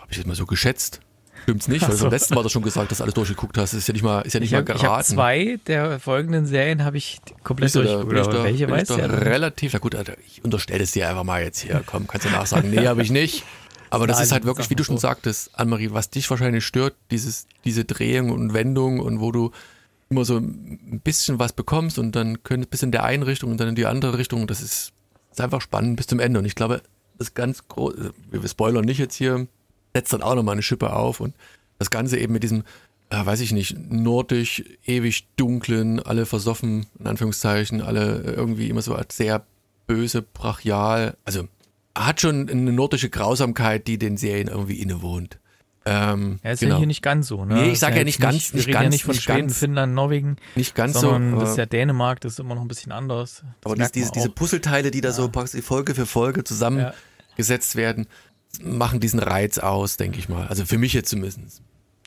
habe ich jetzt mal so geschätzt. Stimmt's nicht, weil du so. beim letzten Mal doch schon gesagt, dass du alles durchgeguckt hast. Das ist ja nicht mal, ist ja nicht Ich mal habe hab geraten. zwei der folgenden Serien habe ich komplett durchgeguckt. ich da, welche ich weißt da du? relativ, na gut, Alter, ich unterstelle es dir einfach mal jetzt hier. Komm, kannst du nachsagen. Nee, habe ich nicht. Aber das Nein, ist halt wirklich, wie du schon so. sagtest, Annemarie, was dich wahrscheinlich stört, dieses, diese Drehung und Wendung und wo du immer so ein bisschen was bekommst und dann könnte bis in der einen Richtung und dann in die andere Richtung. Das ist, ist einfach spannend bis zum Ende. Und ich glaube, das ganz große, wir spoilern nicht jetzt hier, setzt dann auch nochmal eine Schippe auf und das Ganze eben mit diesem, äh, weiß ich nicht, nordisch, ewig dunklen, alle versoffen, in Anführungszeichen, alle irgendwie immer so als sehr böse, brachial. Also hat schon eine nordische Grausamkeit, die den Serien irgendwie innewohnt. Ähm, Ja, ist genau. ja hier nicht ganz so. Ne? Nee, ich Ist sag ja jetzt nicht ganz- Wir nicht reden ja ganz- nicht von nicht Schweden, ganz. Finnland, Norwegen, nicht ganz sondern so. das ist ja Dänemark, das ist immer noch ein bisschen anders. Das Aber diese, diese. Puzzleteile, die da so praktisch Folge für Folge zusammengesetzt werden, machen diesen Reiz aus, denke ich mal. Also für mich jetzt zumindest.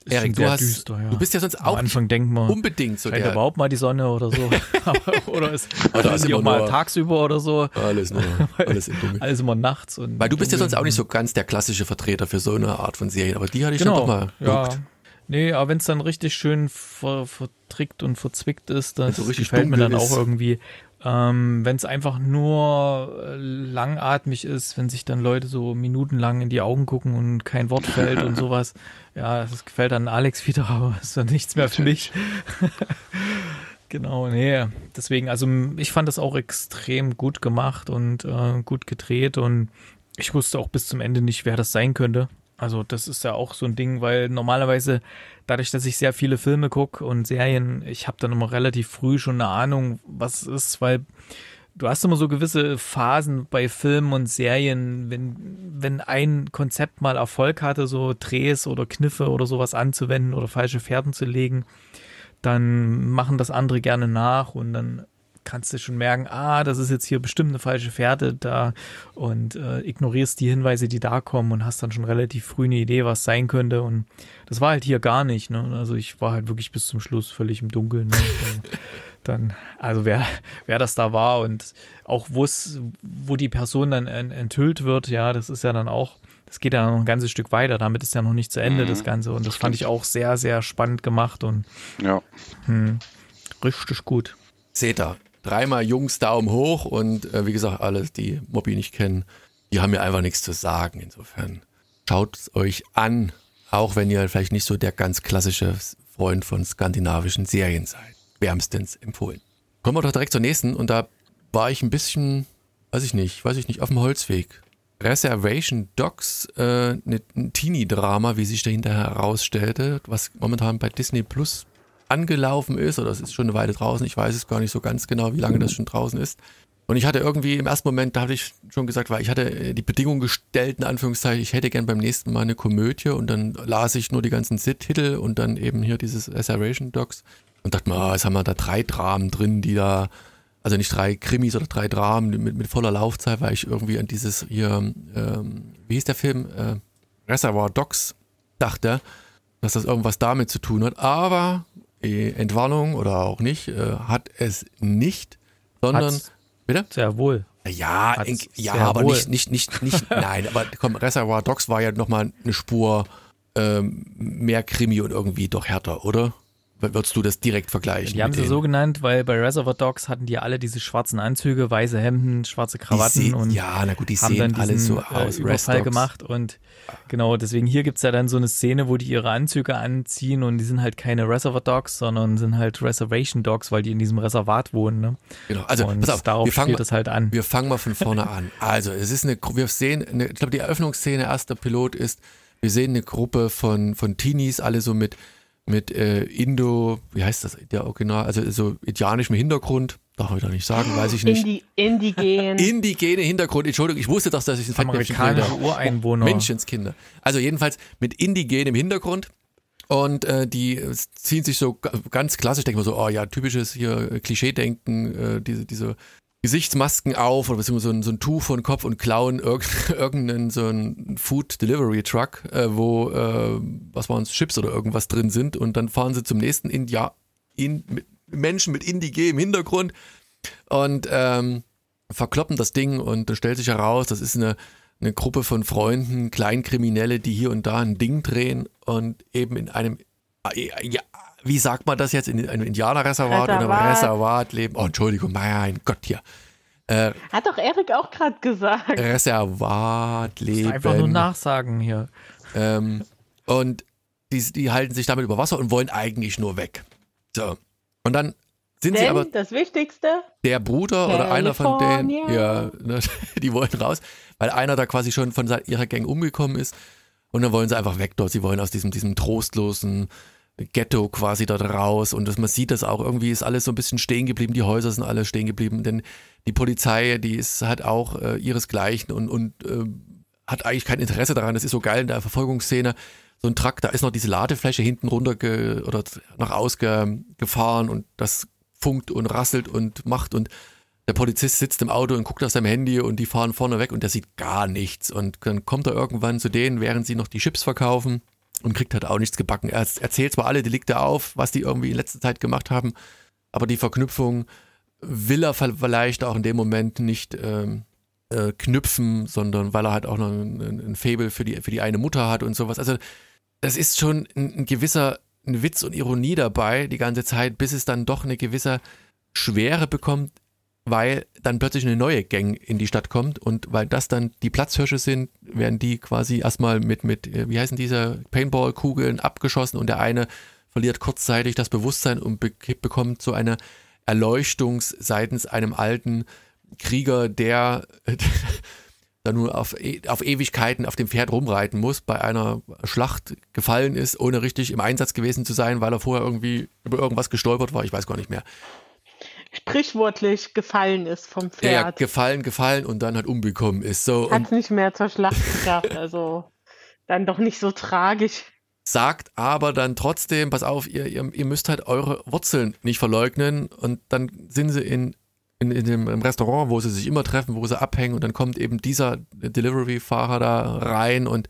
Ist Erik, du hast, düster, ja. du bist ja sonst Am auch nicht Anfang denkt man, unbedingt so scheint der, überhaupt mal die Sonne oder so. oder ist Oder ist immer mal tagsüber oder so. alles nur, alles im Dunkeln. Alles immer nachts. Und Weil du bist ja sonst auch nicht so ganz der klassische Vertreter für so eine Art von Serien, aber die hatte ich Genau, dann doch mal ja. geguckt. Nee, aber wenn es dann richtig schön ver, vertrickt und verzwickt ist, das so richtig gefällt mir dann ist. auch irgendwie. Ähm, wenn es einfach nur äh, langatmig ist, wenn sich dann Leute so minutenlang in die Augen gucken und kein Wort fällt und sowas, ja, das gefällt dann Alex wieder, aber ist dann nichts mehr für mich. genau, nee. Deswegen, also ich fand das auch extrem gut gemacht und äh, gut gedreht und ich wusste auch bis zum Ende nicht, wer das sein könnte. Also das ist ja auch so ein Ding, weil normalerweise dadurch, dass ich sehr viele Filme gucke und Serien, ich habe dann immer relativ früh schon eine Ahnung, was ist, weil du hast immer so gewisse Phasen bei Filmen und Serien, wenn, wenn ein Konzept mal Erfolg hatte, so Drehs oder Kniffe oder sowas anzuwenden oder falsche Fährten zu legen, dann machen das andere gerne nach und dann kannst du schon merken, ah, das ist jetzt hier bestimmt eine falsche Fährte da und äh, ignorierst die Hinweise, die da kommen und hast dann schon relativ früh eine Idee, was sein könnte und das war halt hier gar nicht, ne? Also ich war halt wirklich bis zum Schluss völlig im Dunkeln. Ne? Also, dann, also wer, wer das da war und auch wo es, wo die Person dann enthüllt wird, ja, das ist ja dann auch, das geht ja noch ein ganzes Stück weiter. Damit ist ja noch nicht zu Ende, mhm. das Ganze. Und das fand ich auch sehr, sehr spannend gemacht und ja. Hm, richtig gut. Seht ihr, dreimal Jungs Daumen hoch und äh, wie gesagt, alle, die Mobby nicht kennen, die haben mir einfach nichts zu sagen. Insofern schaut es euch an, auch wenn ihr vielleicht nicht so der ganz klassische Freund von skandinavischen Serien seid wärmstens empfohlen. Kommen wir doch direkt zur nächsten und da war ich ein bisschen, weiß ich nicht, weiß ich nicht, auf dem Holzweg. Reservation Dogs, äh, ne, ein Teenie-Drama, wie sich dahinter herausstellte, was momentan bei Disney Plus angelaufen ist, oder es ist schon eine Weile draußen, ich weiß es gar nicht so ganz genau, wie lange das schon draußen ist. Und ich hatte irgendwie im ersten Moment, da hatte ich schon gesagt, weil ich hatte äh, die Bedingung gestellt, in Anführungszeichen, ich hätte gern beim nächsten Mal eine Komödie und dann las ich nur die ganzen Sit-Titel und dann eben hier dieses Reservation Dogs und dachte mir, oh, jetzt haben wir da drei Dramen drin, die da, also nicht drei Krimis oder drei Dramen mit, mit voller Laufzeit, weil ich irgendwie an dieses hier, ähm, wie hieß der Film, äh, Reservoir Dogs dachte, dass das irgendwas damit zu tun hat. Aber Entwarnung oder auch nicht, äh, hat es nicht, sondern, Hat's bitte? Sehr wohl. Ja, in, ja, aber wohl. nicht, nicht, nicht, nicht, nein, aber komm, Reservoir Dogs war ja nochmal eine Spur ähm, mehr Krimi und irgendwie doch härter, oder? Würdest du das direkt vergleichen? Die haben sie denen? so genannt, weil bei Reservoir Dogs hatten die alle diese schwarzen Anzüge, weiße Hemden, schwarze Krawatten und ja, na gut, die haben sehen dann diesen, so aus. Äh, Überfall gemacht und genau, deswegen hier gibt es ja dann so eine Szene, wo die ihre Anzüge anziehen und die sind halt keine Reservoir Dogs, sondern sind halt Reservation Dogs, weil die in diesem Reservat wohnen. Ne? Genau, also und pass auf, darauf wir fangen, spielt es halt an. Wir fangen mal von vorne an. Also es ist eine, wir sehen, eine, ich glaube die Eröffnungsszene, erster Pilot ist, wir sehen eine Gruppe von, von Teenies, alle so mit mit äh, Indo, wie heißt das, der Original, also so indianischem Hintergrund, darf ich doch nicht sagen, weiß ich nicht. Indi indigen. Indigene Hintergrund, Entschuldigung, ich wusste doch, dass ich ein Amerikanische Ureinwohner. Menschenskinder. Also jedenfalls mit indigenem Hintergrund. Und äh, die ziehen sich so ganz klassisch, denke ich mal so, oh ja, typisches hier Klischee-Denken, äh, diese, diese Gesichtsmasken auf oder beziehungsweise so ein, so ein Tuch von Kopf und klauen irgendeinen so ein Food Delivery Truck, äh, wo, äh, was waren es, Chips oder irgendwas drin sind. Und dann fahren sie zum nächsten India, in, mit Menschen mit im Hintergrund und ähm, verkloppen das Ding. Und dann stellt sich heraus, das ist eine, eine Gruppe von Freunden, Kleinkriminelle, die hier und da ein Ding drehen und eben in einem wie sagt man das jetzt, in einem Indianerreservat oder einem Reservat leben? Oh, Entschuldigung, mein Gott, hier. Äh, Hat doch Erik auch gerade gesagt. Reservat leben. Einfach nur nachsagen hier. Ähm, und die, die halten sich damit über Wasser und wollen eigentlich nur weg. So. Und dann sind Denn sie aber. Das Wichtigste. Der Bruder oder einer von denen, ja, ne, die wollen raus, weil einer da quasi schon von ihrer Gang umgekommen ist. Und dann wollen sie einfach weg dort. Sie wollen aus diesem, diesem trostlosen, Ghetto quasi dort raus und das, man sieht das auch, irgendwie ist alles so ein bisschen stehen geblieben, die Häuser sind alle stehen geblieben, denn die Polizei, die ist halt auch äh, ihresgleichen und, und äh, hat eigentlich kein Interesse daran, das ist so geil in der Verfolgungsszene, so ein Truck, da ist noch diese Ladefläche hinten runter ge, oder nach ausgefahren und das funkt und rasselt und macht und der Polizist sitzt im Auto und guckt auf seinem Handy und die fahren vorne weg und der sieht gar nichts. Und dann kommt er irgendwann zu denen, während sie noch die Chips verkaufen und kriegt halt auch nichts gebacken. Er erzählt zwar alle Delikte auf, was die irgendwie in letzter Zeit gemacht haben, aber die Verknüpfung will er vielleicht auch in dem Moment nicht ähm, äh, knüpfen, sondern weil er halt auch noch ein, ein Faible für die, für die eine Mutter hat und sowas. Also das ist schon ein, ein gewisser ein Witz und Ironie dabei die ganze Zeit, bis es dann doch eine gewisse Schwere bekommt, weil dann plötzlich eine neue Gang in die Stadt kommt und weil das dann die Platzhirsche sind, werden die quasi erstmal mit, mit äh, wie heißen diese, Paintball-Kugeln abgeschossen und der eine verliert kurzzeitig das Bewusstsein und be bekommt so eine Erleuchtung seitens einem alten Krieger, der dann nur auf, e, auf Ewigkeiten auf dem Pferd rumreiten muss, bei einer Schlacht gefallen ist, ohne richtig im Einsatz gewesen zu sein, weil er vorher irgendwie über irgendwas gestolpert war, ich weiß gar nicht mehr sprichwörtlich gefallen ist vom Pferd. Ja, gefallen, gefallen und dann halt umgekommen ist. So, Hat es nicht mehr zur Schlacht geschafft, also dann doch nicht so tragisch. Sagt aber dann trotzdem, pass auf, ihr, ihr, ihr müsst halt eure Wurzeln nicht verleugnen und dann sind sie in, in, in dem Restaurant, wo sie sich immer treffen, wo sie abhängen und dann kommt eben dieser Delivery-Fahrer da rein und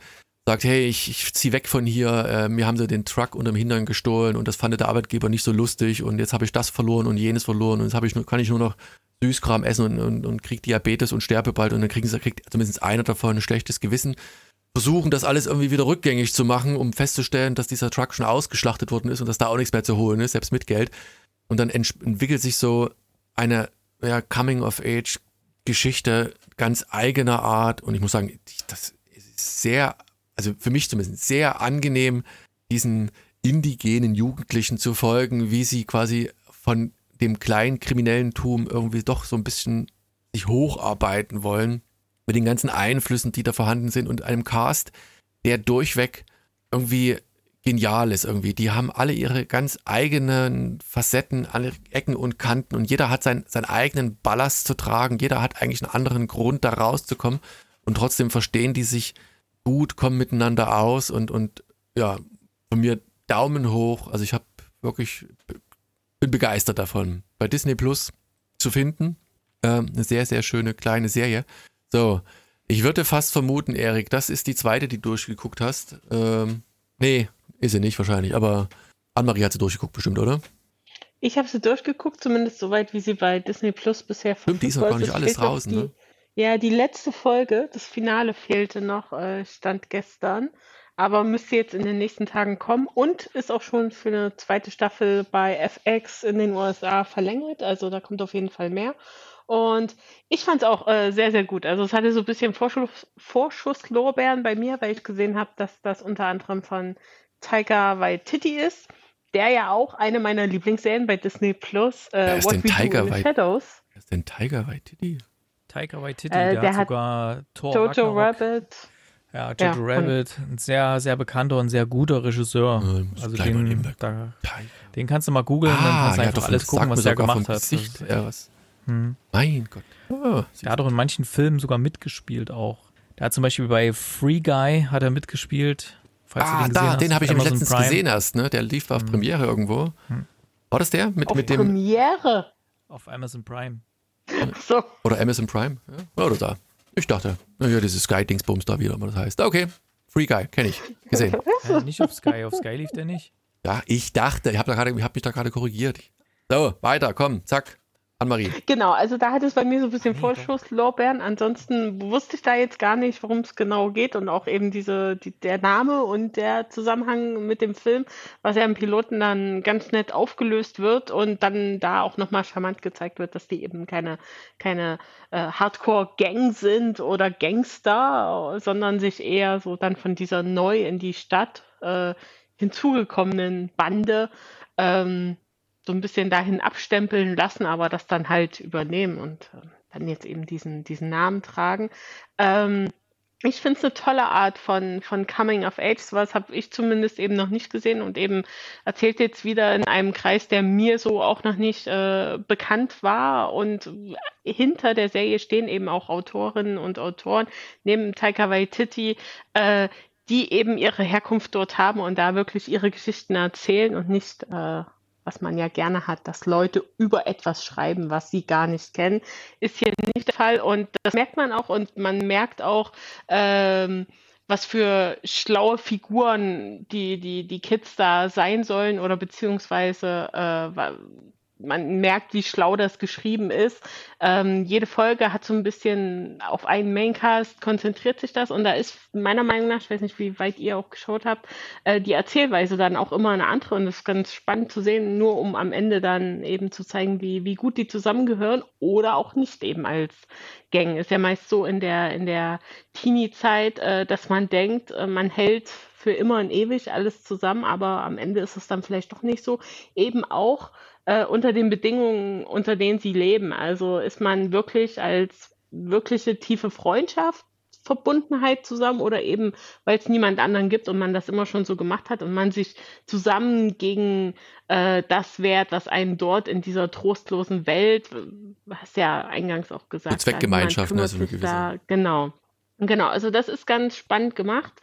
sagt, hey, ich, ich zieh weg von hier, äh, mir haben sie den Truck unterm Hintern gestohlen und das fand der Arbeitgeber nicht so lustig und jetzt habe ich das verloren und jenes verloren und jetzt ich nur, kann ich nur noch Süßkram essen und, und, und krieg Diabetes und sterbe bald und dann kriegen sie, kriegt zumindest einer davon ein schlechtes Gewissen. Versuchen das alles irgendwie wieder rückgängig zu machen, um festzustellen, dass dieser Truck schon ausgeschlachtet worden ist und dass da auch nichts mehr zu holen ist, selbst mit Geld. Und dann entwickelt sich so eine ja, Coming-of-Age-Geschichte ganz eigener Art und ich muss sagen, das ist sehr also für mich zumindest sehr angenehm, diesen indigenen Jugendlichen zu folgen, wie sie quasi von dem kleinen Kriminellentum irgendwie doch so ein bisschen sich hocharbeiten wollen, mit den ganzen Einflüssen, die da vorhanden sind und einem Cast, der durchweg irgendwie genial ist irgendwie. Die haben alle ihre ganz eigenen Facetten, alle Ecken und Kanten und jeder hat sein, seinen eigenen Ballast zu tragen. Jeder hat eigentlich einen anderen Grund, da rauszukommen und trotzdem verstehen die sich gut, kommen miteinander aus und, und ja, von mir Daumen hoch. Also ich habe wirklich, bin begeistert davon. Bei Disney Plus zu finden. Ähm, eine sehr, sehr schöne kleine Serie. So, ich würde fast vermuten, Erik, das ist die zweite, die du durchgeguckt hast. Ähm, nee, ist sie nicht wahrscheinlich, aber Anne-Marie hat sie durchgeguckt bestimmt, oder? Ich habe sie durchgeguckt, zumindest soweit, wie sie bei Disney Plus bisher Stimmt, die ist noch gar nicht alles draußen, die, ne? Ja, die letzte Folge, das Finale fehlte noch, äh, stand gestern, aber müsste jetzt in den nächsten Tagen kommen und ist auch schon für eine zweite Staffel bei FX in den USA verlängert. Also da kommt auf jeden Fall mehr. Und ich fand es auch äh, sehr, sehr gut. Also es hatte so ein bisschen Vorschuss, Vorschusslorbeeren bei mir, weil ich gesehen habe, dass das unter anderem von Taika Waititi ist, der ja auch eine meiner Lieblingsserien bei Disney Plus, äh, ist What denn We Taika Do in the Shadows. Wer ist denn Tiger Waititi? Taika Waititi, Äh, der, der hat hat sogar Thor Jojo Ragnarok. Rabbit. Ja, Ja, Jojo und- Rabbit, ein sehr, sehr bekannter und sehr guter Regisseur. Muss also den, da, den kannst du mal googeln, dann kannst du ja, einfach doch, alles gucken, was sogar gemacht vom hat. Gesicht, Das- ja, was. Hm. Mein Gott. Oh, Der hat auch in manchen Filmen sogar mitgespielt auch. Der hat zum Beispiel bei Free Guy hat er mitgespielt. Falls du ah, den gesehen da, hast, den habe ich nämlich Amazon letztens Prime. gesehen erst, ne? Der lief auf Hm. Premiere irgendwo. Hm. War das der? Mit, Auf mit dem, Premiere. Auf Amazon Prime. So. oder Amazon Prime? Ja? Oder da. Ich dachte, naja, dieses Sky-Dingsbums da wieder, was das heißt. Okay, Free Guy, kenne ich, gesehen. Äh, nicht auf Sky, auf Sky lief der nicht. Ja, ich dachte, ich habe hab mich da gerade korrigiert. So, weiter, komm, zack. Anne-Marie. Genau, also da hat es bei mir so ein bisschen. Vorschusslorbeeren. Ansonsten wusste ich da jetzt gar nicht, worum es genau geht und auch eben diese, die, der Name und der Zusammenhang mit dem Film, was ja im Piloten dann ganz nett aufgelöst wird und dann da auch nochmal charmant gezeigt wird, dass die eben keine, keine äh, Hardcore-Gang sind oder Gangster, sondern sich eher so dann von dieser neu in die Stadt äh, hinzugekommenen Bande ähm, so ein bisschen dahin abstempeln lassen, aber das dann halt übernehmen und äh, dann jetzt eben diesen, diesen Namen tragen. Ähm, ich finde es eine tolle Art von, von Coming of Age. Sowas habe ich zumindest eben noch nicht gesehen und eben erzählt jetzt wieder in einem Kreis, der mir so auch noch nicht äh, bekannt war. Und hinter der Serie stehen eben auch Autorinnen und Autoren, neben Taika Waititi, äh, die eben ihre Herkunft dort haben und da wirklich ihre Geschichten erzählen und nicht, äh, was man ja gerne hat, dass Leute über etwas schreiben, was sie gar nicht kennen, ist hier nicht der Fall. Und das merkt man auch und man merkt auch, ähm, was für schlaue Figuren die, die, die Kids da sein sollen oder beziehungsweise äh, man merkt, wie schlau das geschrieben ist. Ähm, jede Folge hat so ein bisschen auf einen Maincast konzentriert sich das und da ist meiner Meinung nach, ich weiß nicht, wie weit ihr auch geschaut habt, äh, die Erzählweise dann auch immer eine andere und das ist ganz spannend zu sehen, nur um am Ende dann eben zu zeigen, wie, wie gut die zusammengehören oder auch nicht eben als Gang. Ist ja meist so in der, in der Teenie-Zeit, äh, dass man denkt, äh, man hält für immer und ewig alles zusammen, aber am Ende ist es dann vielleicht doch nicht so. Eben auch äh, unter den Bedingungen, unter denen sie leben. Also ist man wirklich als wirkliche tiefe Freundschaft, Verbundenheit zusammen oder eben, weil es niemand anderen gibt und man das immer schon so gemacht hat und man sich zusammen gegen äh, das wehrt, was einen dort in dieser trostlosen Welt, hast ja eingangs auch gesagt, Eine Zweckgemeinschaft, niemand ne, so eine gewisse. genau. Genau, also das ist ganz spannend gemacht.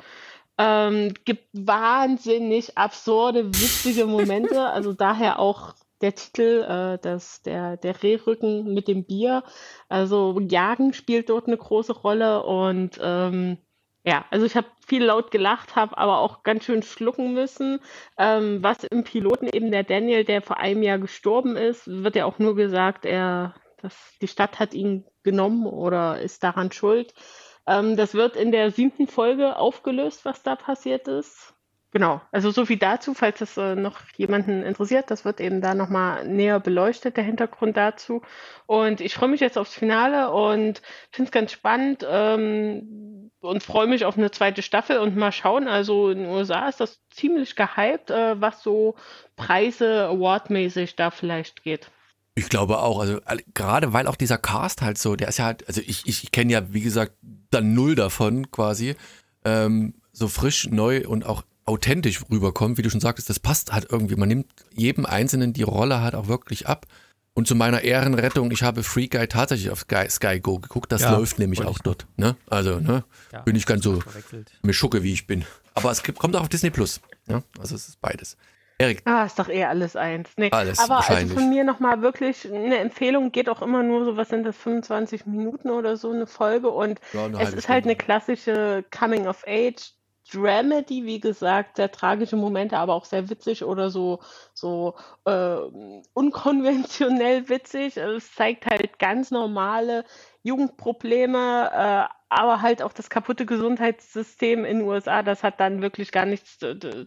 Ähm, gibt wahnsinnig absurde, witzige Momente. Also daher auch der Titel, äh, das, der, der Rehrücken mit dem Bier. Also Jagen spielt dort eine große Rolle und ähm, Ja, also ich habe viel laut gelacht, habe aber auch ganz schön schlucken müssen. Ähm, was im Piloten eben der Daniel, der vor einem Jahr gestorben ist, wird ja auch nur gesagt, er, dass die Stadt hat ihn genommen oder ist daran schuld. Ähm, das wird in der siebten Folge aufgelöst, was da passiert ist. Genau, also so viel dazu, falls es äh, noch jemanden interessiert. Das wird eben da nochmal näher beleuchtet, der Hintergrund dazu. Und ich freue mich jetzt aufs Finale und finde es ganz spannend ähm, und freue mich auf eine zweite Staffel und mal schauen. Also in den USA ist das ziemlich gehypt, äh, was so Preise awardmäßig da vielleicht geht. Ich glaube auch, also gerade weil auch dieser Cast halt so, der ist ja halt, also ich, ich, ich kenne ja, wie gesagt, dann null davon quasi, ähm, so frisch, neu und auch authentisch rüberkommt, wie du schon sagtest, das passt halt irgendwie. Man nimmt jedem Einzelnen die Rolle halt auch wirklich ab. Und zu meiner Ehrenrettung, ich habe Free Guy tatsächlich auf Sky, Sky Go geguckt. Das ja, läuft nämlich auch dort. Ne? Also, ne? Ja, bin ich ganz so mir schucke, wie ich bin. Aber es kommt auch auf Disney Plus. Ja? Also es ist beides. Erik. Ah, ist doch eher alles eins. Nee, alles aber also von mir nochmal wirklich eine Empfehlung, geht auch immer nur so, was sind das, 25 Minuten oder so eine Folge und ja, eine es ist halt eine klassische Coming of Age Dramedy, wie gesagt, sehr tragische Momente, aber auch sehr witzig oder so, so äh, unkonventionell witzig. Also es zeigt halt ganz normale Jugendprobleme, äh, aber halt auch das kaputte Gesundheitssystem in den USA. Das hat dann wirklich gar nichts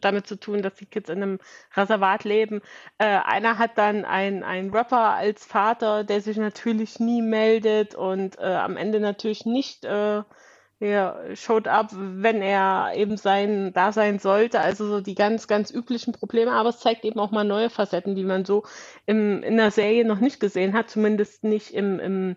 damit zu tun, dass die Kids in einem Reservat leben. Äh, einer hat dann einen Rapper als Vater, der sich natürlich nie meldet und äh, am Ende natürlich nicht äh, er showed up, wenn er eben sein da sein sollte. Also so die ganz, ganz üblichen Probleme. Aber es zeigt eben auch mal neue Facetten, die man so im, in der Serie noch nicht gesehen hat. Zumindest nicht im, im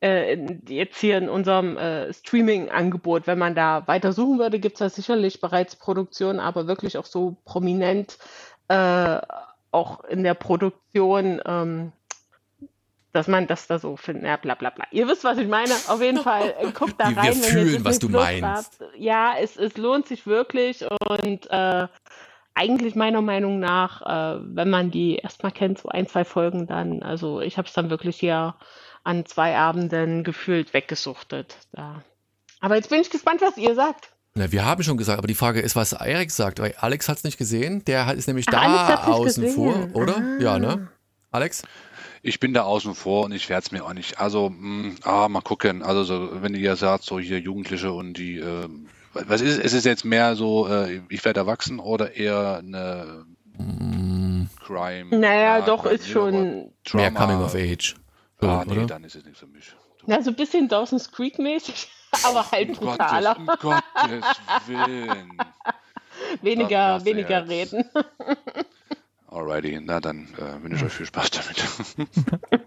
äh, jetzt hier in unserem äh, Streaming-Angebot. Wenn man da weiter suchen würde, gibt es da sicherlich bereits Produktionen, aber wirklich auch so prominent äh, auch in der Produktion. Ähm, dass man das da so findet, ja, bla bla bla. Ihr wisst, was ich meine. Auf jeden Fall, äh, guckt da rein. Wir fühlen, was du Plus meinst. Habt. Ja, es, es lohnt sich wirklich und äh, eigentlich meiner Meinung nach, äh, wenn man die erstmal kennt, so ein, zwei Folgen dann, also ich habe es dann wirklich hier an zwei Abenden gefühlt weggesuchtet. Da. Aber jetzt bin ich gespannt, was ihr sagt. Na, wir haben schon gesagt, aber die Frage ist, was Erik sagt, weil Alex hat es nicht gesehen. Der ist nämlich Ach, da außen vor, oder? Ah. Ja, ne? Alex? Ich bin da außen vor und ich werde es mir auch nicht. Also, mh, hm, ah, mal gucken. Also, so, wenn ihr ja sagt, so hier Jugendliche und die, äh, was ist es? Ist es jetzt mehr so, äh, ich werde erwachsen oder eher eine mm. Crime? Naja, ja, doch, ist schon. Mehr Coming of Age. Ah, nee, oder? dann ist es nichts für mich. Ja, so ein bisschen Dawson's Creek mäßig, aber halt um brutaler. Gottes, um Gottes Willen. weniger, weniger reden. Alrighty, na dann äh, wünsche ich euch viel Spaß damit.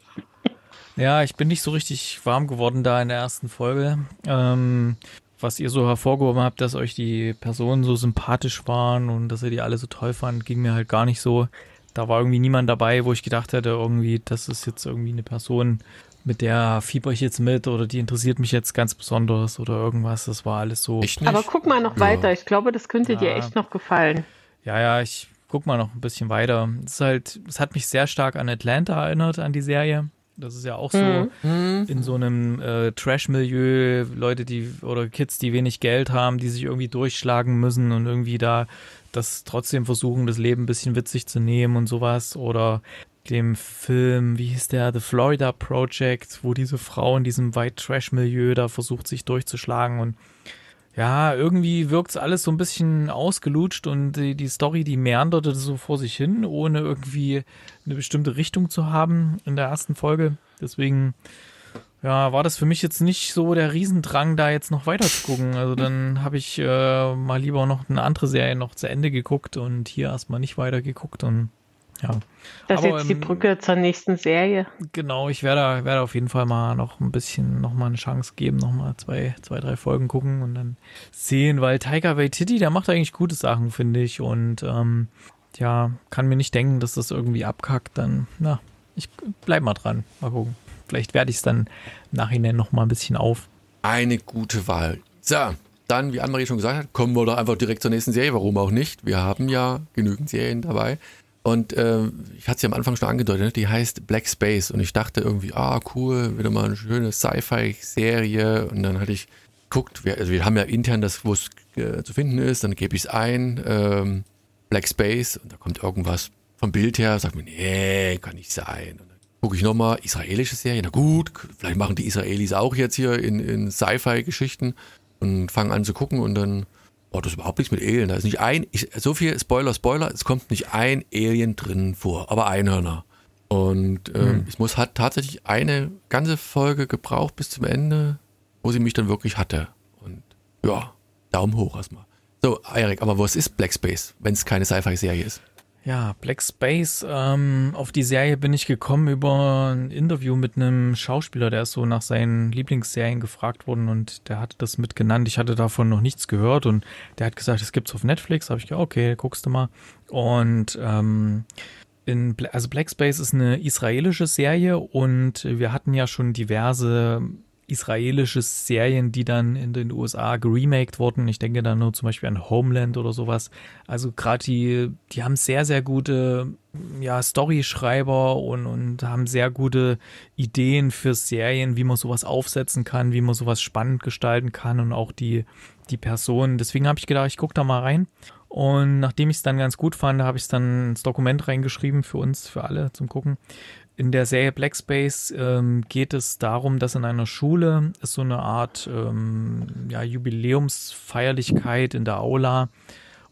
ja, ich bin nicht so richtig warm geworden da in der ersten Folge. Ähm, was ihr so hervorgehoben habt, dass euch die Personen so sympathisch waren und dass ihr die alle so toll fand, ging mir halt gar nicht so. Da war irgendwie niemand dabei, wo ich gedacht hätte, irgendwie, das ist jetzt irgendwie eine Person, mit der fieber ich jetzt mit oder die interessiert mich jetzt ganz besonders oder irgendwas. Das war alles so. Aber guck mal noch ja. weiter. Ich glaube, das könnte ja. dir echt noch gefallen. Ja, ja, ich guck mal noch ein bisschen weiter. Es ist halt, es hat mich sehr stark an Atlanta erinnert, an die Serie. Das ist ja auch so mhm. in so einem äh, Trash-Milieu, Leute, die oder Kids, die wenig Geld haben, die sich irgendwie durchschlagen müssen und irgendwie da das trotzdem versuchen, das Leben ein bisschen witzig zu nehmen und sowas. Oder dem Film, wie hieß der, The Florida Project, wo diese Frau in diesem White Trash-Milieu da versucht, sich durchzuschlagen und ja, irgendwie wirkt es alles so ein bisschen ausgelutscht und die, die Story, die meanderte so vor sich hin, ohne irgendwie eine bestimmte Richtung zu haben in der ersten Folge. Deswegen, ja, war das für mich jetzt nicht so der Riesendrang, da jetzt noch weiter zu gucken. Also dann habe ich äh, mal lieber noch eine andere Serie noch zu Ende geguckt und hier erstmal nicht weiter geguckt und ja. Das ist jetzt die ähm, Brücke zur nächsten Serie. Genau, ich werde, werde auf jeden Fall mal noch ein bisschen, noch mal eine Chance geben, noch mal zwei, zwei, drei Folgen gucken und dann sehen, weil Tiger Waititi, der macht eigentlich gute Sachen, finde ich und ähm, ja, kann mir nicht denken, dass das irgendwie abkackt, dann, na, ich bleib mal dran, mal gucken. Vielleicht werde ich es dann im Nachhinein noch mal ein bisschen auf. Eine gute Wahl. So, dann, wie Anne-Marie schon gesagt hat, kommen wir doch einfach direkt zur nächsten Serie. Warum auch nicht? Wir haben ja genügend Serien dabei. Und äh, ich hatte sie am Anfang schon angedeutet, ne? die heißt Black Space. Und ich dachte irgendwie, ah, cool, wieder mal eine schöne Sci-Fi-Serie. Und dann hatte ich guckt, wir, also wir haben ja intern das, wo es äh, zu finden ist, dann gebe ich es ein, ähm, Black Space und da kommt irgendwas vom Bild her, sagt mir, nee, kann nicht sein. Und dann gucke ich nochmal, israelische Serie, na gut, vielleicht machen die Israelis auch jetzt hier in, in Sci-Fi-Geschichten und fangen an zu gucken und dann, oh, das ist überhaupt nichts mit Alien, da ist nicht ein, ich, so viel Spoiler, Spoiler, es kommt nicht ein Alien drin vor, aber Einhörner. Und ähm, Hm. ich muss, hat tatsächlich eine ganze Folge gebraucht bis zum Ende, wo sie mich dann wirklich hatte. Und ja, Daumen hoch erstmal. So, Erik, aber was ist Black Space, wenn es keine Sci-Fi-Serie ist? Ja, Black Space, ähm, auf die Serie bin ich gekommen über ein Interview mit einem Schauspieler, der ist so nach seinen Lieblingsserien gefragt worden und der hatte das mitgenannt. Ich hatte davon noch nichts gehört und der hat gesagt, es gibt's auf Netflix. Habe ich gedacht, okay, guckst du mal. Und ähm, in, also Black Space ist eine israelische Serie und wir hatten ja schon diverse israelische Serien, die dann in den USA geremaked wurden. Ich denke da nur zum Beispiel an Homeland oder sowas. Also gerade die, die haben sehr, sehr gute ja, Storyschreiber und, und haben sehr gute Ideen für Serien, wie man sowas aufsetzen kann, wie man sowas spannend gestalten kann und auch die, die Personen. Deswegen habe ich gedacht, ich gucke da mal rein. Und nachdem ich es dann ganz gut fand, habe ich es dann ins Dokument reingeschrieben für uns, für alle zum Gucken. In der Serie Black Space ähm, geht es darum, dass in einer Schule ist so eine Art ähm, ja, Jubiläumsfeierlichkeit in der Aula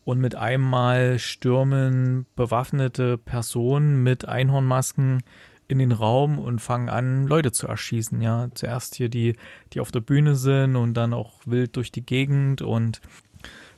und mit einmal stürmen bewaffnete Personen mit Einhornmasken in den Raum und fangen an, Leute zu erschießen. Ja, zuerst hier die, die auf der Bühne sind und dann auch wild durch die Gegend und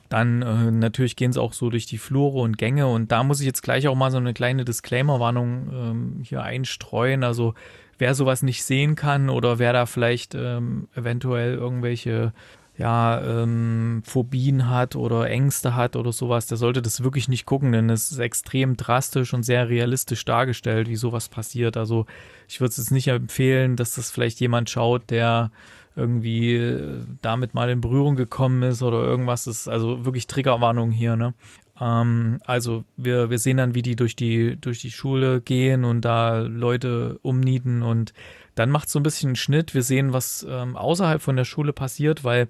dann äh, natürlich gehen sie auch so durch die Flure und Gänge und da muss ich jetzt gleich auch mal so eine kleine Disclaimer-Warnung ähm, hier einstreuen. Also wer sowas nicht sehen kann oder wer da vielleicht ähm, eventuell irgendwelche ja, ähm, Phobien hat oder Ängste hat oder sowas, der sollte das wirklich nicht gucken, denn es ist extrem drastisch und sehr realistisch dargestellt, wie sowas passiert. Also ich würde es jetzt nicht empfehlen, dass das vielleicht jemand schaut, der irgendwie äh, damit mal in Berührung gekommen ist oder irgendwas. Das ist also wirklich Triggerwarnung hier, ne? Ähm, also wir, wir sehen dann, wie die durch die, durch die Schule gehen und da Leute umnieten und dann macht so ein bisschen einen Schnitt. Wir sehen, was ähm, außerhalb von der Schule passiert, weil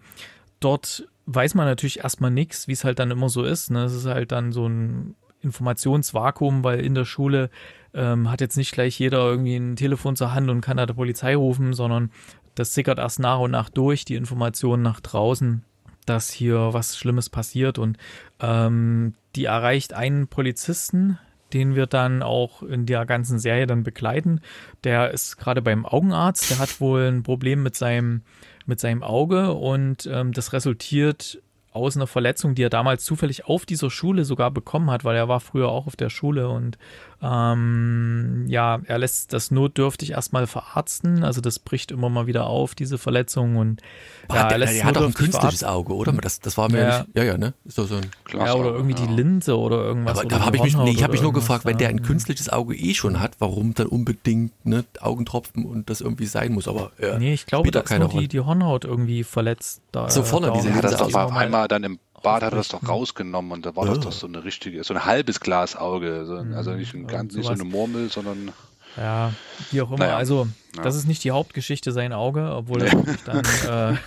dort weiß man natürlich erstmal nichts, wie es halt dann immer so ist. Ne? Es ist halt dann so ein Informationsvakuum, weil in der Schule ähm, hat jetzt nicht gleich jeder irgendwie ein Telefon zur Hand und kann da der Polizei rufen, sondern das sickert erst nach und nach durch, die Informationen nach draußen, dass hier was Schlimmes passiert. Und ähm, die erreicht einen Polizisten, den wir dann auch in der ganzen Serie dann begleiten. Der ist gerade beim Augenarzt, der hat wohl ein Problem mit seinem, mit seinem Auge. Und ähm, das resultiert aus einer Verletzung, die er damals zufällig auf dieser Schule sogar bekommen hat, weil er war früher auch auf der Schule. Und ähm, ja, er lässt das notdürftig erstmal verarzten, also das bricht immer mal wieder auf, diese Verletzung und Boah, ja, er lässt hat doch ein künstliches. Auge, oder? Das, das war mir Ja. nicht. Ja, ja, ne? Ist doch so ein. Ja, oder irgendwie die Linse oder irgendwas. Aber oder da habe ich mich, nee, ich habe mich nur gefragt, wenn der ein künstliches Auge eh schon hat, warum dann unbedingt ne, Augentropfen und das irgendwie sein muss. Aber ja, Nee, ich glaube, spielt da doch ist nur die, die Hornhaut irgendwie verletzt. Da, So vorne, da diese das Linse doch aus- mal einmal dann im Bad hat das doch aufrichten. rausgenommen und da war das doch so eine richtige, so ein halbes Glasauge. So, also nicht, ein ganz, nicht so eine Murmel, sondern Ja, wie auch immer. Naja, Also, ja. das ist nicht die Hauptgeschichte, sein Auge, obwohl er wirklich dann, äh, das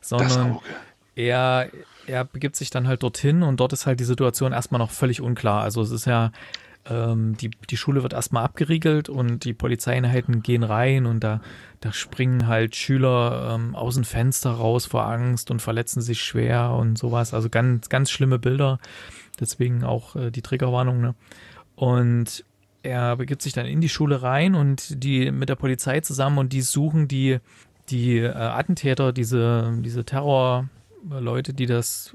sondern Auge. er, er begibt sich dann halt dorthin und dort ist halt die Situation erstmal noch völlig unklar. Also es ist ja, ähm, die, die Schule wird erstmal abgeriegelt und die Polizeieinheiten gehen rein und da, da springen halt Schüler ähm, aus dem Fenster raus vor Angst und verletzen sich schwer und sowas. Also ganz, ganz schlimme Bilder. Deswegen auch äh, die Triggerwarnung. Ne? Und er begibt sich dann in die Schule rein und die mit der Polizei zusammen und die suchen die, die äh, Attentäter, diese, diese Terrorleute, die das,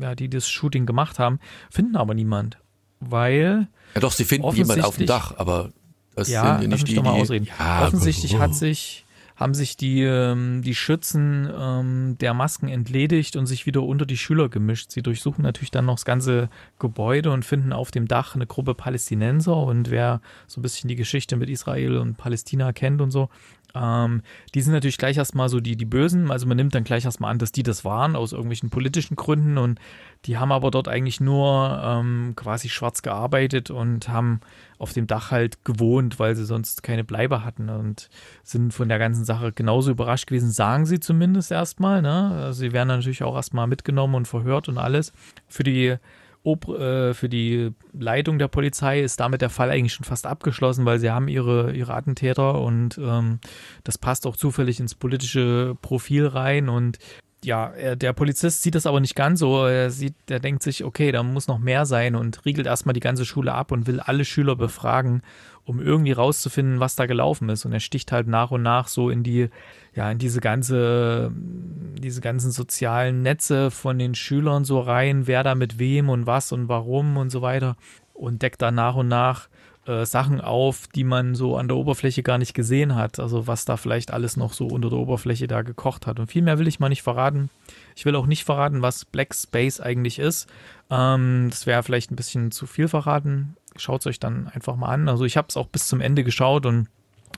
ja, die das Shooting gemacht haben, finden aber niemand. Weil Ja, doch, sie finden jemanden auf dem Dach, aber das ja, sind nicht die, mal die ausreden. Ja, Offensichtlich oh. hat sich, haben sich die, ähm, die Schützen ähm, der Masken entledigt und sich wieder unter die Schüler gemischt. Sie durchsuchen natürlich dann noch das ganze Gebäude und finden auf dem Dach eine Gruppe Palästinenser und wer so ein bisschen die Geschichte mit Israel und Palästina kennt und so, ähm, die sind natürlich gleich erstmal so die, die Bösen. Also man nimmt dann gleich erstmal an, dass die das waren, aus irgendwelchen politischen Gründen. Und die haben aber dort eigentlich nur ähm, quasi schwarz gearbeitet und haben auf dem Dach halt gewohnt, weil sie sonst keine Bleibe hatten und sind von der ganzen Sache genauso überrascht gewesen, sagen sie zumindest erstmal. Ne? Also sie werden natürlich auch erstmal mitgenommen und verhört und alles. Für die Ob äh, für die Leitung der Polizei ist damit der Fall eigentlich schon fast abgeschlossen, weil sie haben ihre, ihre Attentäter und ähm, das passt auch zufällig ins politische Profil rein und ja, der Polizist sieht das aber nicht ganz so. Er sieht, der denkt sich, okay, da muss noch mehr sein und riegelt erstmal die ganze Schule ab und will alle Schüler befragen, um irgendwie rauszufinden, was da gelaufen ist. Und er sticht halt nach und nach so in die, ja, in diese ganze, diese ganzen sozialen Netze von den Schülern so rein, wer da mit wem und was und warum und so weiter. Und deckt dann nach und nach äh, Sachen auf, die man so an der Oberfläche gar nicht gesehen hat. Also was da vielleicht alles noch so unter der Oberfläche da gekocht hat. Und viel mehr will ich mal nicht verraten. Ich will auch nicht verraten, was Black Space eigentlich ist. Ähm, das wäre vielleicht ein bisschen zu viel verraten. Schaut es euch dann einfach mal an. Also ich habe es auch bis zum Ende geschaut und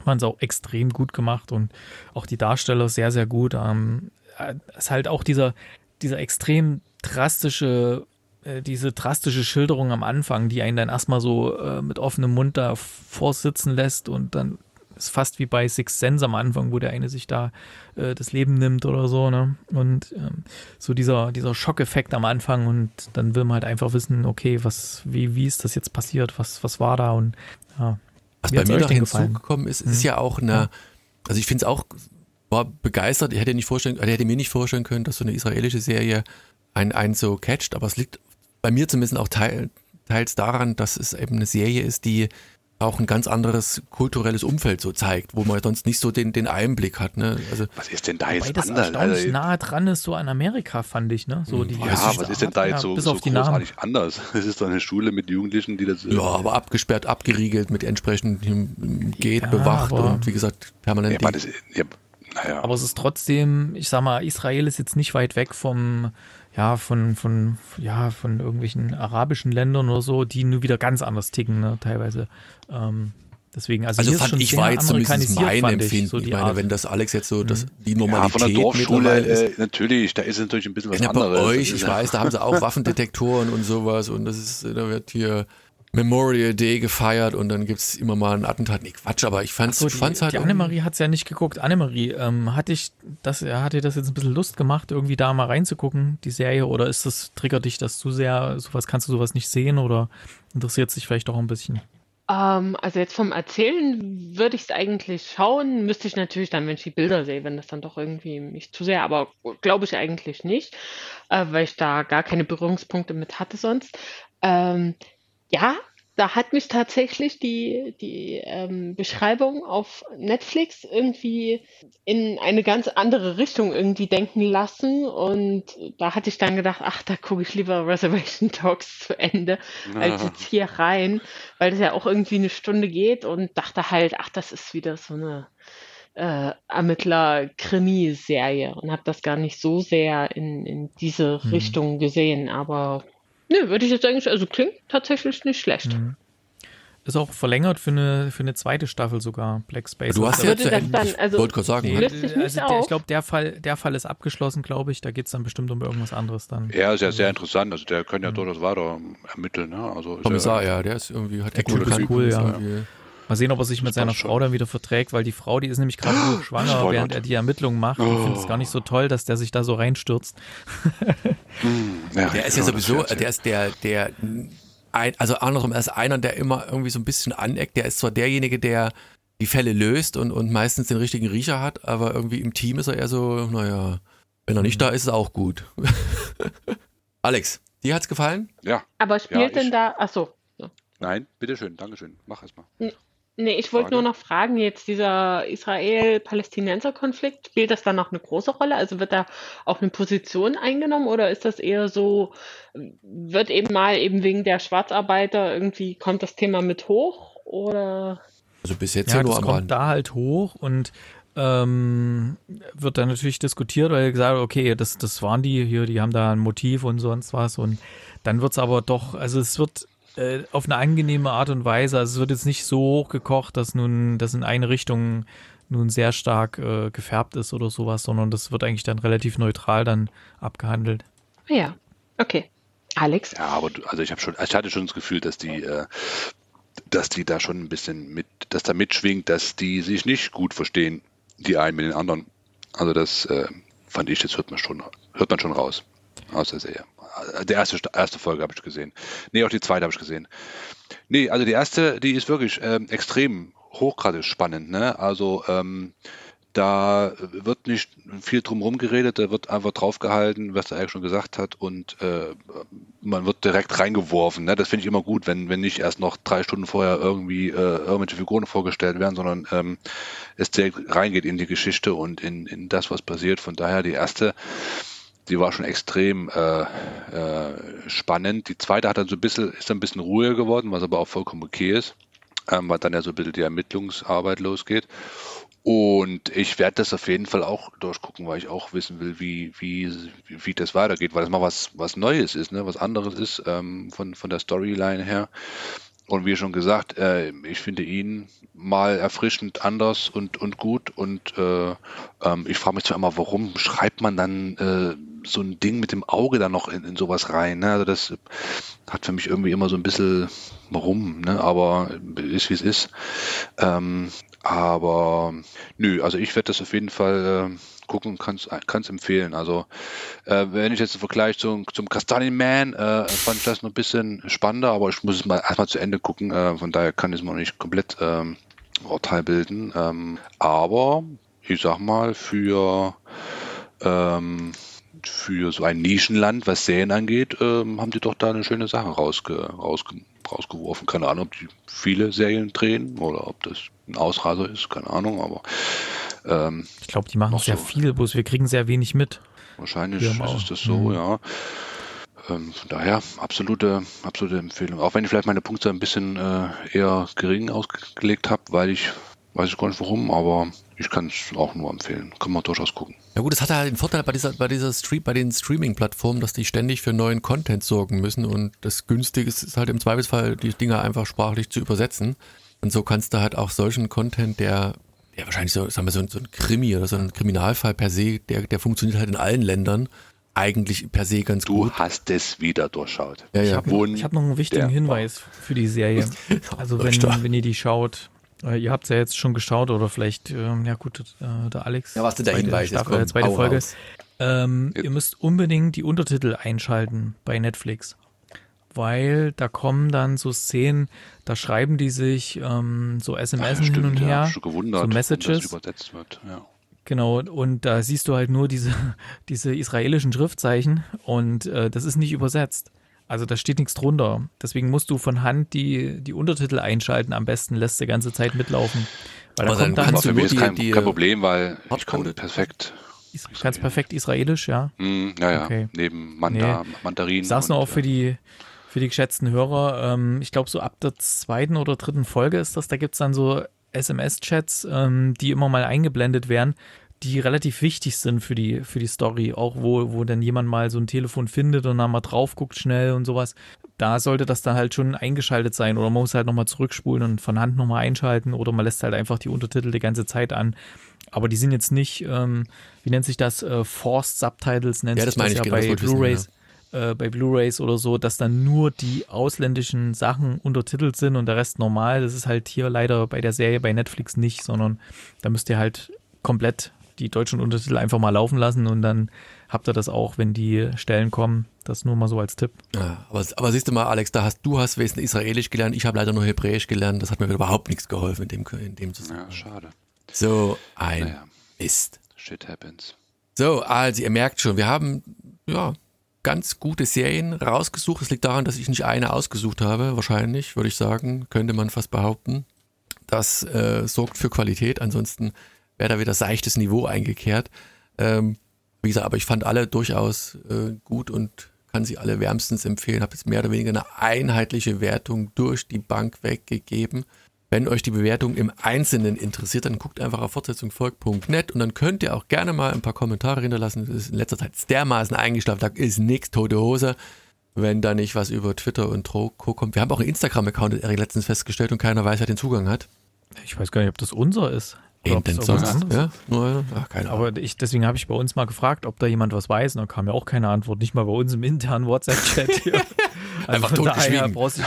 man es auch extrem gut gemacht und auch die Darsteller sehr, sehr gut. Ähm, es ist halt auch dieser, dieser extrem drastische äh, diese drastische Schilderung am Anfang, die einen dann erstmal so äh, mit offenem Mund da vorsitzen lässt und dann ist fast wie bei Six Sense am Anfang, wo der eine sich da äh, das Leben nimmt oder so, ne? Und ähm, so dieser, dieser Schockeffekt am Anfang und dann will man halt einfach wissen, okay, was, wie, wie ist das jetzt passiert, was, was war da und ja. Was bei mir noch hinzugekommen ist, ist mhm. ja auch eine, also ich finde es auch, war begeistert, ich hätte nicht vorstellen, ich hätte mir nicht vorstellen können, dass so eine israelische Serie einen, einen so catcht, aber es liegt bei mir zumindest auch teil, teils daran, dass es eben eine Serie ist, die auch ein ganz anderes kulturelles Umfeld so zeigt, wo man sonst nicht so den, den Einblick hat. Ne? Also, was ist denn da jetzt Wobei das anders? erstaunlich also, nahe dran ist so an Amerika, fand ich. Ne? So die ja, was ist denn da jetzt so, ja, so großartig anders? Es ist doch eine Schule mit Jugendlichen, die das... Ja, aber abgesperrt, abgeriegelt, mit entsprechendem Geht, ja, bewacht und wie gesagt permanent... Ja, das, ja, naja. Aber es ist trotzdem, ich sag mal, Israel ist jetzt nicht weit weg vom ja, von, von, ja, von irgendwelchen arabischen Ländern oder so, die nur wieder ganz anders ticken, ne, teilweise. Ähm, deswegen, also, also fand ich war jetzt zumindest meine Empfinden. So ich meine, Art. wenn das Alex jetzt so, das, mhm. die Normalität ja, von der Dorfschule, ist, äh, natürlich, da ist es natürlich ein bisschen was ja, anderes. Bei euch, ich weiß, da haben sie auch Waffendetektoren und sowas und das ist, da wird hier Memorial Day gefeiert und dann gibt es immer mal ein Attentat. Nee, Quatsch, aber ich fand's, so, die, fand's halt. Die Annemarie hat es ja nicht geguckt. Annemarie, ähm, hat, ich das, hat dir das jetzt ein bisschen Lust gemacht, irgendwie da mal reinzugucken, die Serie? Oder ist das, triggert dich das zu sehr? Sowas kannst du sowas nicht sehen oder interessiert sich vielleicht auch ein bisschen? Ähm, also jetzt vom Erzählen würde ich es eigentlich schauen. Müsste ich natürlich dann, wenn ich die Bilder sehe, wenn das dann doch irgendwie mich zu sehr, aber glaube ich eigentlich nicht, äh, weil ich da gar keine Berührungspunkte mit hatte sonst. Ähm, ja, da hat mich tatsächlich die, die ähm, Beschreibung auf Netflix irgendwie in eine ganz andere Richtung irgendwie denken lassen. Und da hatte ich dann gedacht, ach, da gucke ich lieber Reservation Talks zu Ende, als jetzt hier rein, weil das ja auch irgendwie eine Stunde geht und dachte halt, ach, das ist wieder so eine äh, Ermittler-Krimi-Serie und habe das gar nicht so sehr in, in diese hm. Richtung gesehen. Aber Nö, würde ich jetzt eigentlich, also klingt tatsächlich nicht schlecht. Mhm. Ist auch verlängert für eine, für eine zweite Staffel sogar, Black Space. Du hast ja zu Ende, dann, also, wollte gerade sagen. Nee, also der, ich glaube, der Fall, der Fall ist abgeschlossen, glaube ich. Da geht es dann bestimmt um irgendwas anderes dann. Ja, ist ja sehr interessant. Also der kann ja mhm. durchaus weiter ermitteln. Ne? Also Kommissar, ja, der ist irgendwie, hat der cool, cool, ja. Mal sehen, ob er sich mit seiner Frau dann wieder verträgt, weil die Frau, die ist nämlich gerade oh, schwanger, während er die Ermittlungen macht. Oh. Ich finde es gar nicht so toll, dass der sich da so reinstürzt. Hm, ja, der ist ja sowieso, der ist der, der, ein, also andersrum, er ist einer, der immer irgendwie so ein bisschen aneckt. Der ist zwar derjenige, der die Fälle löst und, und meistens den richtigen Riecher hat, aber irgendwie im Team ist er eher so, naja, wenn er nicht mhm. da ist, ist es auch gut. Alex, dir hat's gefallen? Ja. Aber spielt ja, denn da, ach so. Nein, bitteschön, Dankeschön. Mach erstmal. Nee, ich wollte nur noch fragen, jetzt dieser Israel-Palästinenser-Konflikt, spielt das dann noch eine große Rolle? Also wird da auch eine Position eingenommen oder ist das eher so, wird eben mal eben wegen der Schwarzarbeiter irgendwie, kommt das Thema mit hoch oder? Also bis jetzt ja, ja nur das kommt da halt hoch und ähm, wird dann natürlich diskutiert, weil gesagt, okay, das, das waren die hier, die haben da ein Motiv und sonst was und dann wird es aber doch, also es wird äh, auf eine angenehme Art und Weise. Also es wird jetzt nicht so hochgekocht, dass nun das in eine Richtung nun sehr stark äh, gefärbt ist oder sowas, sondern das wird eigentlich dann relativ neutral dann abgehandelt. Ja, okay. Alex? Ja, aber du, also ich habe schon, ich hatte schon das Gefühl, dass die, äh, dass die da schon ein bisschen mit, dass da mitschwingt, dass die sich nicht gut verstehen, die einen mit den anderen. Also das äh, fand ich, das hört man schon, hört man schon raus aus der Serie. Die erste, erste Folge habe ich gesehen. Nee, auch die zweite habe ich gesehen. Nee, also die erste, die ist wirklich ähm, extrem hochgradig spannend. Ne? Also ähm, da wird nicht viel drum geredet, da wird einfach draufgehalten, was er eigentlich schon gesagt hat und äh, man wird direkt reingeworfen. Ne? Das finde ich immer gut, wenn, wenn nicht erst noch drei Stunden vorher irgendwie äh, irgendwelche Figuren vorgestellt werden, sondern ähm, es direkt reingeht in die Geschichte und in, in das, was passiert. Von daher die erste, die war schon extrem äh, äh, spannend. Die zweite hat dann so ein bisschen, ist dann ein bisschen ruhiger geworden, was aber auch vollkommen okay ist, ähm, weil dann ja so ein bisschen die Ermittlungsarbeit losgeht. Und ich werde das auf jeden Fall auch durchgucken, weil ich auch wissen will, wie, wie, wie das weitergeht, weil das mal was, was Neues ist, ne? was anderes ist ähm, von, von der Storyline her. Und wie schon gesagt, äh, ich finde ihn mal erfrischend anders und, und gut. Und äh, ähm, ich frage mich zwar immer, warum schreibt man dann äh, so ein Ding mit dem Auge dann noch in, in sowas rein? Ne? Also das hat für mich irgendwie immer so ein bisschen, warum, ne? aber ist wie es ist. Ähm, aber nö, also ich werde das auf jeden Fall äh, gucken und kann es empfehlen. Also äh, wenn ich jetzt im Vergleich zum, zum Castanian Man, äh, fand ich das noch ein bisschen spannender, aber ich muss es mal erstmal zu Ende gucken. Äh, von daher kann ich es noch nicht komplett ähm, Urteil bilden. Ähm, aber ich sag mal, für ähm, für so ein Nischenland, was Serien angeht, ähm, haben die doch da eine schöne Sache rausge, rausge, rausgeworfen. Keine Ahnung, ob die viele Serien drehen oder ob das ein Ausraser ist, keine Ahnung, aber ähm, ich glaube, die machen sehr so. viel, bloß wir kriegen sehr wenig mit. Wahrscheinlich ist es das so, mhm. ja. Ähm, von daher absolute, absolute Empfehlung. Auch wenn ich vielleicht meine Punkte ein bisschen äh, eher gering ausgelegt habe, weil ich weiß ich gar nicht warum, aber ich kann es auch nur empfehlen. Kann man durchaus gucken. Ja gut, es hat halt den Vorteil bei dieser, bei dieser Stream, bei den Streaming-Plattformen, dass die ständig für neuen Content sorgen müssen und das Günstige ist halt im Zweifelsfall, die Dinger einfach sprachlich zu übersetzen. Und so kannst du halt auch solchen Content, der, der wahrscheinlich so, sagen wir, so, so ein Krimi oder so ein Kriminalfall per se, der, der funktioniert halt in allen Ländern eigentlich per se ganz du gut. Du hast es wieder durchschaut. Ja, ja. Ich habe hab noch einen wichtigen Hinweis für die Serie. Also wenn, wenn ihr die schaut, äh, ihr habt es ja jetzt schon geschaut oder vielleicht, ähm, ja gut, äh, der Alex. Ja, was denn der Hinweis? Staffel, komm, zweite Folge. Ähm, ihr müsst unbedingt die Untertitel einschalten bei Netflix weil da kommen dann so Szenen, da schreiben die sich ähm, so SMS ja, hin und her, ja, gewundert, so Messages. übersetzt wird, ja. Genau, und da siehst du halt nur diese, diese israelischen Schriftzeichen und äh, das ist nicht übersetzt. Also da steht nichts drunter. Deswegen musst du von Hand die, die Untertitel einschalten. Am besten lässt du die ganze Zeit mitlaufen. Weil Aber da kommt dann, dann für mich ist kein, kein Problem, weil ich kann perfekt Ganz perfekt israelisch, ja? Mm, ja, ja. Okay. Neben Manda, nee. Mandarin. Ich sag's nur auch für die, für die geschätzten Hörer, ähm, ich glaube, so ab der zweiten oder dritten Folge ist das, da gibt es dann so SMS-Chats, ähm, die immer mal eingeblendet werden, die relativ wichtig sind für die, für die Story, auch wo, wo dann jemand mal so ein Telefon findet und dann mal drauf guckt schnell und sowas. Da sollte das dann halt schon eingeschaltet sein oder man muss halt nochmal zurückspulen und von Hand nochmal einschalten oder man lässt halt einfach die Untertitel die ganze Zeit an. Aber die sind jetzt nicht, ähm, wie nennt sich das, äh, Forced Subtitles nennt ja, sich das, das ja genau, bei Blu-Rays. Ja äh, bei Blu-rays oder so, dass dann nur die ausländischen Sachen untertitelt sind und der Rest normal. Das ist halt hier leider bei der Serie bei Netflix nicht, sondern da müsst ihr halt komplett die deutschen Untertitel einfach mal laufen lassen und dann habt ihr das auch, wenn die Stellen kommen. Das nur mal so als Tipp. Ja, aber, aber siehst du mal, Alex, da hast du hast wesentlich Israelisch gelernt, ich habe leider nur Hebräisch gelernt. Das hat mir überhaupt nichts geholfen in dem, in dem Zusammenhang. Ja, schade. So ein naja. Mist. Shit happens. So, also ihr merkt schon, wir haben ja ganz gute Serien rausgesucht. Es liegt daran, dass ich nicht eine ausgesucht habe, wahrscheinlich, würde ich sagen, könnte man fast behaupten. Das äh, sorgt für Qualität, ansonsten wäre da wieder seichtes Niveau eingekehrt. Ähm, wie gesagt, aber ich fand alle durchaus äh, gut und kann sie alle wärmstens empfehlen. Habe jetzt mehr oder weniger eine einheitliche Wertung durch die Bank weggegeben. Wenn euch die Bewertung im Einzelnen interessiert, dann guckt einfach auf fortsetzungfolg.net und dann könnt ihr auch gerne mal ein paar Kommentare hinterlassen. Das ist in letzter Zeit dermaßen eingeschlafen, da ist nichts tote Hose, wenn da nicht was über Twitter und Co. kommt. Wir haben auch einen Instagram-Account, Erik letztens festgestellt und keiner weiß, wer den Zugang hat. Ich weiß gar nicht, ob das unser ist. Eben denn sonst? Ja, nur Ach, keine Ahnung. Aber ich, deswegen habe ich bei uns mal gefragt, ob da jemand was weiß und da kam ja auch keine Antwort, nicht mal bei uns im internen WhatsApp-Chat hier. Also Einfach totgeschwiegen. brauchst du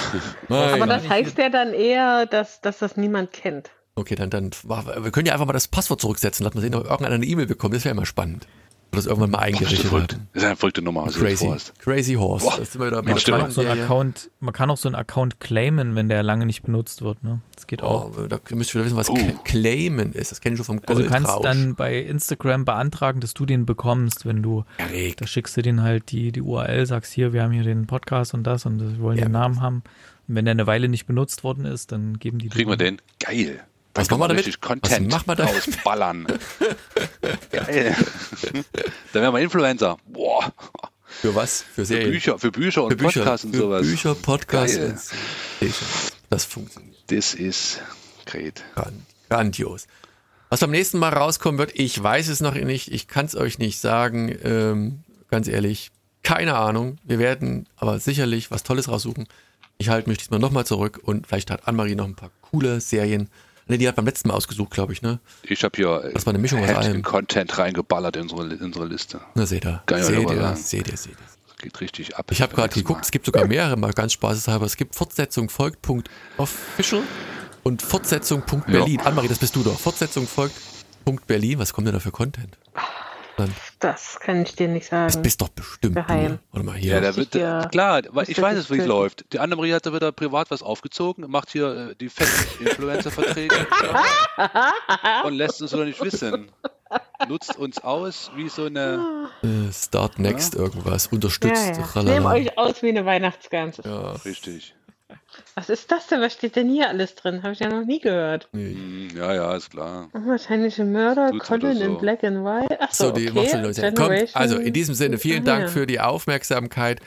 Nein. Aber das heißt ja dann eher, dass, dass das niemand kennt. Okay, dann, dann, wir können ja einfach mal das Passwort zurücksetzen. Lass mal sehen, ob irgendeiner eine E-Mail bekommt. Das wäre immer spannend. Oder das irgendwann mal ist, eingerichtet verrückt. wird. das ist eine verrückte Nummer. du Crazy. Crazy Horse. Boah. Das sind wir wieder man, so einen Serie. Account, man kann auch so einen Account claimen, wenn der lange nicht benutzt wird. Ne? Das geht auch. Oh, da müsst ihr wieder wissen, was. Cl- Claimen ist. Das kenne ich schon vom Also du kannst Goldrausch. dann bei Instagram beantragen, dass du den bekommst, wenn du, Erregt. da schickst du den halt die, die URL, sagst hier, wir haben hier den Podcast und das und wir wollen Ja. den Namen haben. Und wenn der eine Weile nicht benutzt worden ist, dann geben die Kriegen wir den? Geil. Was machen wir damit? Content Was machen wir da? rausballern. Geil. Dann werden wir Influencer. Boah. Für was? Für Für Serien? Bücher, für Bücher und Für Bücher, Podcasts und für sowas. Bücher, Podcasts. Das funktioniert. Das ist great. Gran- Grandios. Was beim nächsten Mal rauskommen wird, ich weiß es noch nicht, ich kann es euch nicht sagen, ähm, ganz ehrlich, keine Ahnung. Wir werden aber sicherlich was Tolles raussuchen. Ich halte mich diesmal nochmal zurück und vielleicht hat Annemarie noch ein paar coole Serien. Ne, die hat beim letzten Mal ausgesucht, glaube ich, ne? Ich habe hier Das war eine Mischung aus allem. Content reingeballert in unsere, in unsere Liste. Na, seht ihr. Geil, seht ihr, seht ihr, seht ihr. Das geht richtig ab. Ich habe gerade geguckt, Mal. es gibt sogar mehrere, mal ganz spaßeshalber. Es gibt Fortsetzung folgt Punkt official und Fortsetzung Punkt Ja. Berlin. Annemarie, das bist du doch. Fortsetzung folgt Punkt Berlin. Was kommt denn da für Content? Das kann ich dir nicht Das sagen. bist doch bestimmt Geheim. du. Warte mal Ja, hier. da wird, Ja. klar, ich das weiß jetzt es, wie es läuft. Die Annemarie hat da wieder privat was aufgezogen, macht hier äh, die fetten Influencer-Verträge und lässt uns wieder nicht wissen. Nutzt uns aus wie so eine. Äh, Start Next irgendwas. Ja, Unterstützt. ja. Tralala. Nehmt euch aus wie eine Weihnachtsgans. Ja, Richtig. Was ist das denn? Was steht denn hier alles drin? Habe ich ja noch nie gehört. nee. Hm, ja, ja, ist klar. Wahrscheinliche Mörder, Colin so. in Black and White. Ach So, so, die okay. macht schon Leute. Kommt, also in diesem Sinne, vielen Ah, Dank ja. für die Aufmerksamkeit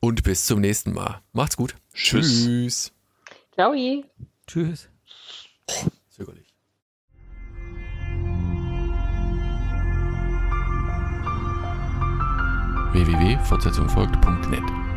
und bis zum nächsten Mal. Macht's gut. Tschüss. Tschüss. Ciao. Tschüss. Zögerlich. www.fortsetzung folgt.net